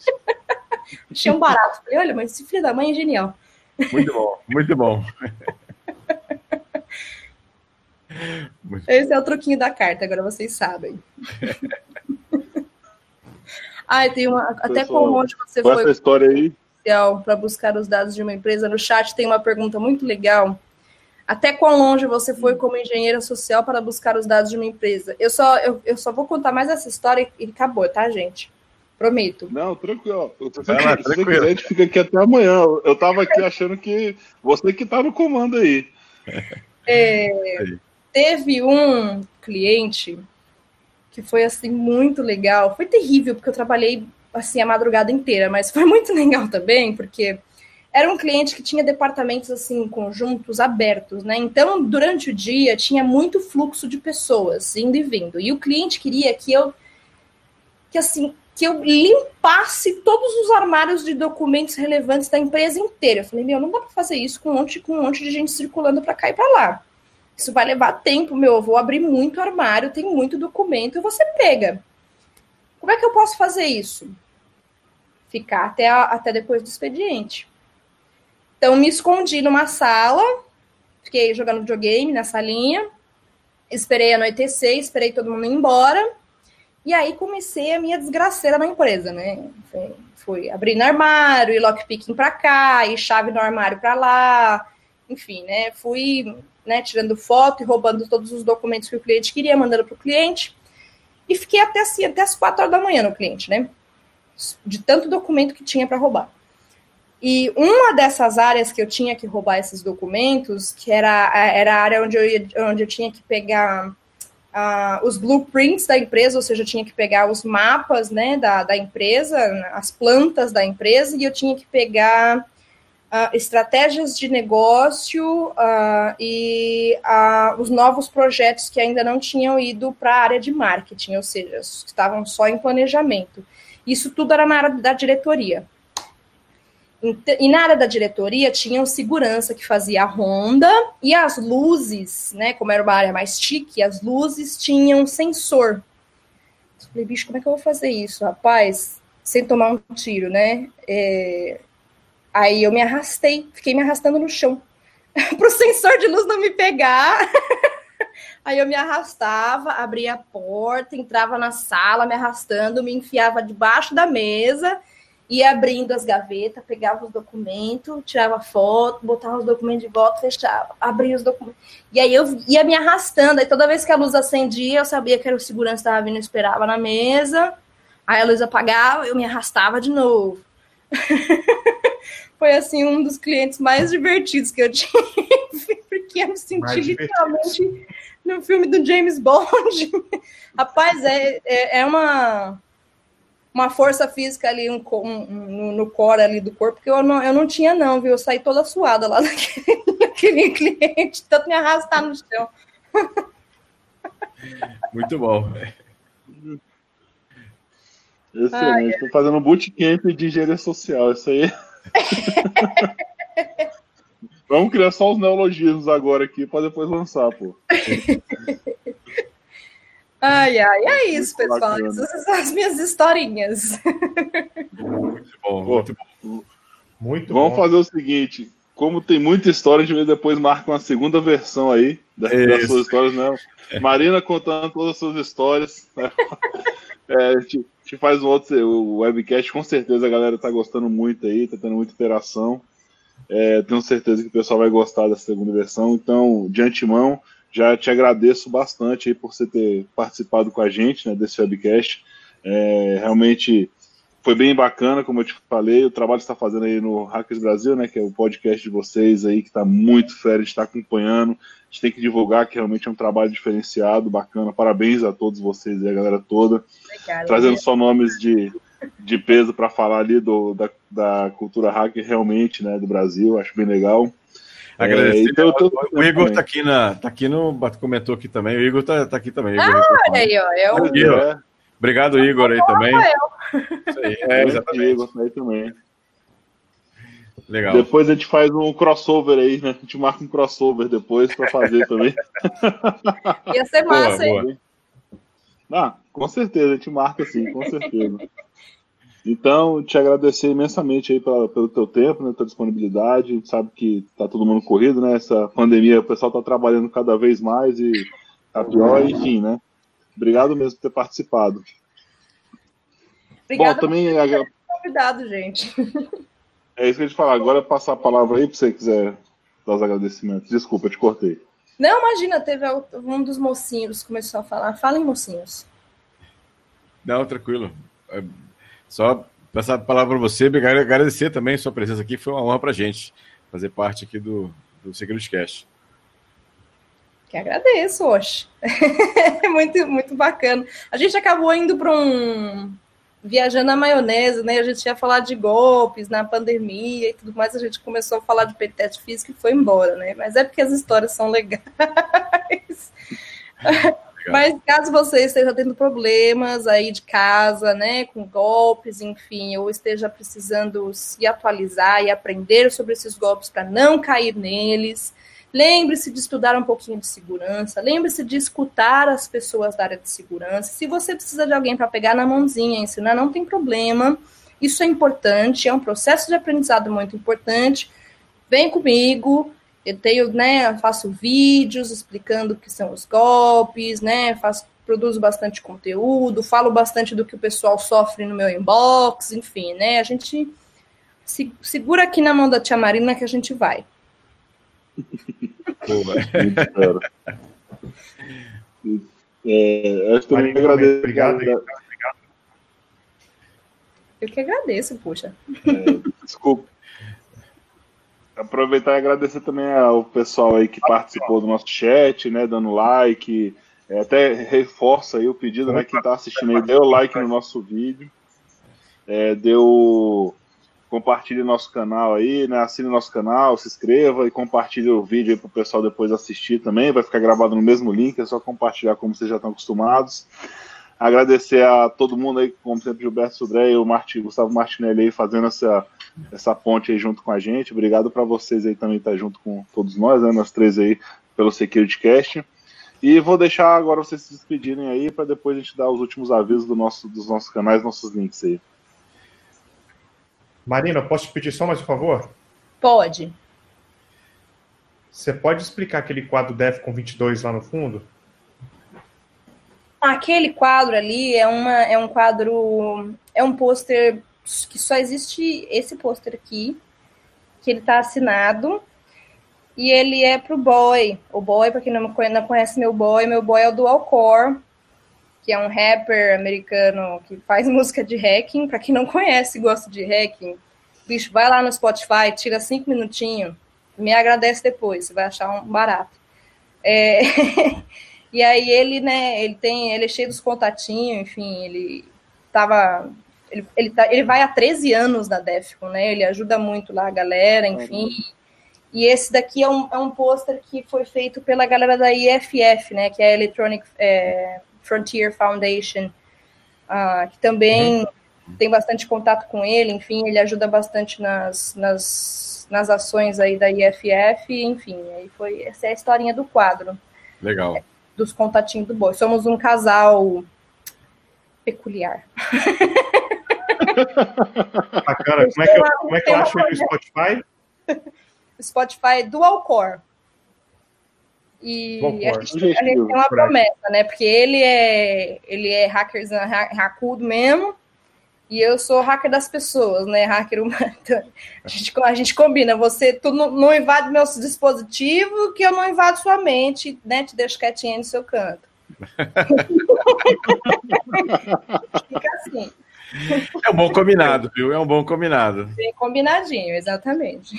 [SPEAKER 2] Achei um barato. Falei, olha, mas esse filho da mãe é genial.
[SPEAKER 3] Muito bom, muito bom.
[SPEAKER 2] Esse é o truquinho da carta, agora vocês sabem. ah, tem uma. Até com onde você
[SPEAKER 1] foi. Essa história aí.
[SPEAKER 2] Para buscar os dados de uma empresa. No chat tem uma pergunta muito legal. Até quão longe você foi como engenheira social para buscar os dados de uma empresa? Eu só, eu, eu só vou contar mais essa história e acabou, tá, gente? Prometo.
[SPEAKER 1] Não, tranquilo. Lá, se você quiser, a gente fica aqui até amanhã. Eu tava aqui achando que você que tá no comando aí.
[SPEAKER 2] É, Teve um cliente que foi assim muito legal. Foi terrível porque eu trabalhei assim a madrugada inteira, mas foi muito legal também porque era um cliente que tinha departamentos assim conjuntos abertos, né? Então, durante o dia tinha muito fluxo de pessoas indo e vindo. E o cliente queria que eu que assim, que eu limpasse todos os armários de documentos relevantes da empresa inteira. Eu falei: "Meu, não dá para fazer isso com um monte com um monte de gente circulando para cá e para lá". Isso vai levar tempo, meu. Eu vou abrir muito armário, tem muito documento e você pega. Como é que eu posso fazer isso? Ficar até, a, até depois do expediente. Então, me escondi numa sala, fiquei jogando videogame na salinha, esperei anoitecer, esperei todo mundo ir embora. E aí comecei a minha desgraceira na empresa, né? Fui, fui abrindo armário, e lockpicking para cá, e chave no armário para lá. Enfim, né? Fui né, tirando foto e roubando todos os documentos que o cliente queria, mandando para o cliente. E fiquei até assim, até as quatro horas da manhã no cliente, né? De tanto documento que tinha para roubar. E uma dessas áreas que eu tinha que roubar esses documentos, que era, era a área onde eu, ia, onde eu tinha que pegar uh, os blueprints da empresa, ou seja, eu tinha que pegar os mapas né, da, da empresa, as plantas da empresa, e eu tinha que pegar uh, estratégias de negócio uh, e uh, os novos projetos que ainda não tinham ido para a área de marketing, ou seja, estavam só em planejamento. Isso tudo era na área da diretoria. E na área da diretoria tinha o segurança que fazia a ronda e as luzes, né? Como era uma área mais chique, as luzes tinham sensor. Eu falei, bicho, como é que eu vou fazer isso, rapaz? Sem tomar um tiro, né? É, Aí eu me arrastei, fiquei me arrastando no chão, para o sensor de luz não me pegar. Aí eu me arrastava, abria a porta, entrava na sala me arrastando, me enfiava debaixo da mesa, ia abrindo as gavetas, pegava os documentos, tirava foto, botava os documentos de volta, fechava, abria os documentos. E aí eu ia me arrastando, aí toda vez que a luz acendia, eu sabia que era o segurança que estava vindo, esperava na mesa. Aí a luz apagava, eu me arrastava de novo. foi assim um dos clientes mais divertidos que eu tive, porque eu me senti literalmente no filme do James Bond. Rapaz, é, é, é, uma, uma força física ali um, um, no core ali do corpo que eu não, eu não tinha, não, viu? Eu saí toda suada lá daquele, daquele cliente, tanto me arrastar no chão.
[SPEAKER 3] Muito bom.
[SPEAKER 1] Excelente. Estou fazendo um bootcamp de engenharia social. Isso aí. Vamos criar só os neologismos agora aqui para depois lançar, pô.
[SPEAKER 2] Ai, ai, é isso, muito pessoal. Bacana. Essas são as minhas historinhas.
[SPEAKER 1] Muito bom, muito bom. Muito Vamos bom. fazer o seguinte: como tem muita história, a gente depois marca uma segunda versão aí das, das suas histórias, né? Marina contando todas as suas histórias. É, a, gente, a gente faz um outro o webcast, com certeza a galera tá gostando muito aí, tá tendo muita interação. É, tenho certeza que o pessoal vai gostar da segunda versão. Então, de antemão, já te agradeço bastante aí por você ter participado com a gente né, desse webcast. É, realmente foi bem bacana, como eu te falei, o trabalho que está fazendo aí no Hackers Brasil, né, que é o podcast de vocês aí, que está muito fértil, está acompanhando, a gente tem que divulgar que realmente é um trabalho diferenciado, bacana, parabéns a todos vocês e a galera toda, Obrigada, trazendo só nomes de, de peso para falar ali do, da, da cultura hacker realmente, né, do Brasil, acho bem legal.
[SPEAKER 3] Agradecer. É, então, tô... O Igor está aqui, na, tá aqui no. comentou aqui também. O Igor está tá aqui também.
[SPEAKER 2] Ah, olha aí, ó. É o... Ó.
[SPEAKER 3] Obrigado, Igor, aí também. Isso
[SPEAKER 1] aí, é, exatamente. Igor aí também. Legal. Depois a gente faz um crossover aí, né? A gente marca um crossover depois para fazer também.
[SPEAKER 2] Ia ser massa, boa, hein?
[SPEAKER 1] Ah, com certeza, a gente marca sim, com certeza. Então, te agradecer imensamente aí pela, pelo teu tempo, né, tua disponibilidade. A gente sabe que tá todo mundo corrido, né? Essa pandemia, o pessoal tá trabalhando cada vez mais e tá pior, enfim, né? Obrigado mesmo por ter participado.
[SPEAKER 2] Obrigada Bom, também é... convidado, gente.
[SPEAKER 1] É isso que a gente falar. Agora passar a palavra aí para você quiser dar os agradecimentos. Desculpa, eu te cortei.
[SPEAKER 2] Não, imagina, teve um dos mocinhos que começou a falar. Falem, mocinhos.
[SPEAKER 3] Não, tranquilo. É, só passar a palavra para você, agradecer também a sua presença aqui. Foi uma honra para a gente fazer parte aqui do, do Secret Cast.
[SPEAKER 2] Que agradeço, hoje. muito, muito bacana. A gente acabou indo para um. Viajando na maionese, né? A gente ia falar de golpes na pandemia e tudo mais. A gente começou a falar de PT físico e foi embora, né? Mas é porque as histórias são legais. Mas caso você esteja tendo problemas aí de casa, né, com golpes, enfim, ou esteja precisando se atualizar e aprender sobre esses golpes para não cair neles, lembre-se de estudar um pouquinho de segurança, lembre-se de escutar as pessoas da área de segurança. Se você precisa de alguém para pegar na mãozinha, ensinar, não tem problema. Isso é importante, é um processo de aprendizado muito importante. Vem comigo, eu tenho, né, faço vídeos explicando o que são os golpes, né, faço, produzo bastante conteúdo, falo bastante do que o pessoal sofre no meu inbox, enfim, né, a gente se, segura aqui na mão da tia Marina que a gente vai.
[SPEAKER 1] é, acho que agradeço.
[SPEAKER 4] Obrigado, obrigado.
[SPEAKER 2] Eu que agradeço, puxa.
[SPEAKER 1] É, desculpa. Aproveitar e agradecer também ao pessoal aí que participou do nosso chat, né, dando like, é, até reforça aí o pedido, né, quem está assistindo aí, deu like no nosso vídeo, é, deu, compartilhe nosso canal aí, né, assine nosso canal, se inscreva e compartilhe o vídeo aí para o pessoal depois assistir também, vai ficar gravado no mesmo link, é só compartilhar como vocês já estão acostumados. Agradecer a todo mundo aí, como sempre, Gilberto Sudré e o Martin, Gustavo Martinelli aí fazendo essa, essa ponte aí junto com a gente. Obrigado para vocês aí também estar junto com todos nós, né, nós três aí, pelo Security Cast. E vou deixar agora vocês se despedirem aí para depois a gente dar os últimos avisos do nosso, dos nossos canais, nossos links aí.
[SPEAKER 4] Marina, posso te pedir só mais um favor?
[SPEAKER 2] Pode.
[SPEAKER 4] Você pode explicar aquele quadro com 22 lá no fundo?
[SPEAKER 2] Aquele quadro ali é, uma, é um quadro, é um pôster que só existe esse pôster aqui, que ele tá assinado, e ele é pro boy. O boy, para quem não conhece meu boy, meu boy é o Dual Core, que é um rapper americano que faz música de hacking. Para quem não conhece e gosta de hacking, bicho, vai lá no Spotify, tira cinco minutinhos, me agradece depois, você vai achar um barato. É... E aí ele, né, ele tem, ele é cheio dos contatinhos, enfim, ele tava ele, ele, tá, ele vai há 13 anos na Defcon, né? Ele ajuda muito lá a galera, enfim. Uhum. E esse daqui é um, é um pôster que foi feito pela galera da IFF, né? Que é a Electronic é, Frontier Foundation, uh, que também uhum. tem bastante contato com ele, enfim, ele ajuda bastante nas, nas, nas ações aí da IFF, enfim, aí foi essa é a historinha do quadro.
[SPEAKER 3] Legal. É,
[SPEAKER 2] dos contatinhos do boi. Somos um casal peculiar.
[SPEAKER 4] Bacana. Como é que eu, como é que eu acho ele no Spotify?
[SPEAKER 2] Spotify Dual Core. E a gente, a gente, tem uma promessa, né? Porque ele é ele é hackers, hackudo mesmo. E eu sou hacker das pessoas, né? Hacker humano. Então, a gente, a gente combina. Você tu não, não invade meus dispositivos, que eu não invado sua mente, né? Te deixo quietinha no seu canto. Fica assim.
[SPEAKER 3] É um bom combinado, viu? É um bom combinado.
[SPEAKER 2] Bem combinadinho, exatamente.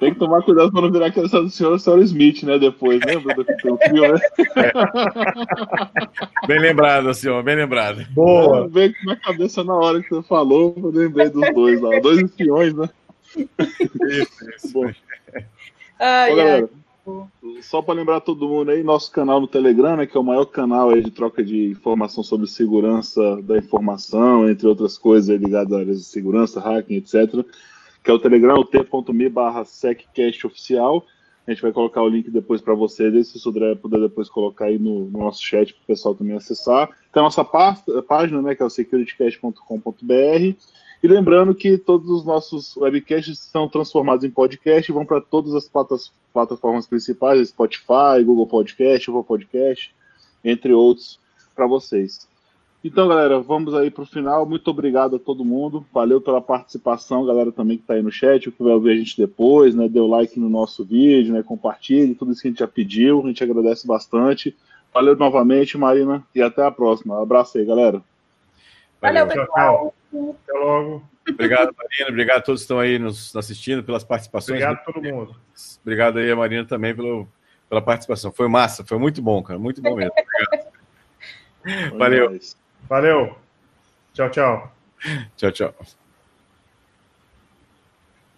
[SPEAKER 1] Tem que tomar cuidado para não virar aquela do senhor senhora Smith, né? Depois, lembra do filme, né?
[SPEAKER 3] É. Bem lembrado, senhor, bem lembrado.
[SPEAKER 1] Boa. Veio na cabeça na hora que você falou, eu lembrei dos dois lá. Dois espiões, né? Isso, isso. Bom. Ai, Ô, galera, só para lembrar todo mundo aí, nosso canal no Telegram, né, que é o maior canal aí de troca de informação sobre segurança da informação, entre outras coisas ligadas à de segurança, hacking, etc. Que é o Telegram, o t.me barra seccast A gente vai colocar o link depois para vocês, se o Sudré puder depois colocar aí no, no nosso chat para o pessoal também acessar. Tem a nossa página, né, que é o securitycast.com.br. E lembrando que todos os nossos webcasts são transformados em podcast e vão para todas as plataformas principais, Spotify, Google Podcast, Google Podcast, entre outros, para vocês. Então, galera, vamos aí para o final. Muito obrigado a todo mundo. Valeu pela participação, galera também que está aí no chat, que vai ouvir a gente depois, né? Deu like no nosso vídeo, né? Compartilhe tudo isso que a gente já pediu. A gente agradece bastante. Valeu novamente, Marina, e até a próxima. abraço aí, galera.
[SPEAKER 2] Valeu, Valeu pessoal.
[SPEAKER 4] Até logo.
[SPEAKER 3] Obrigado, Marina. Obrigado a todos que estão aí nos assistindo, pelas participações.
[SPEAKER 4] Obrigado a todo mundo.
[SPEAKER 3] Obrigado aí, a Marina, também pelo, pela participação. Foi massa, foi muito bom, cara. Muito bom mesmo. Obrigado. Valeu.
[SPEAKER 4] Valeu. Tchau, tchau.
[SPEAKER 3] Tchau, tchau.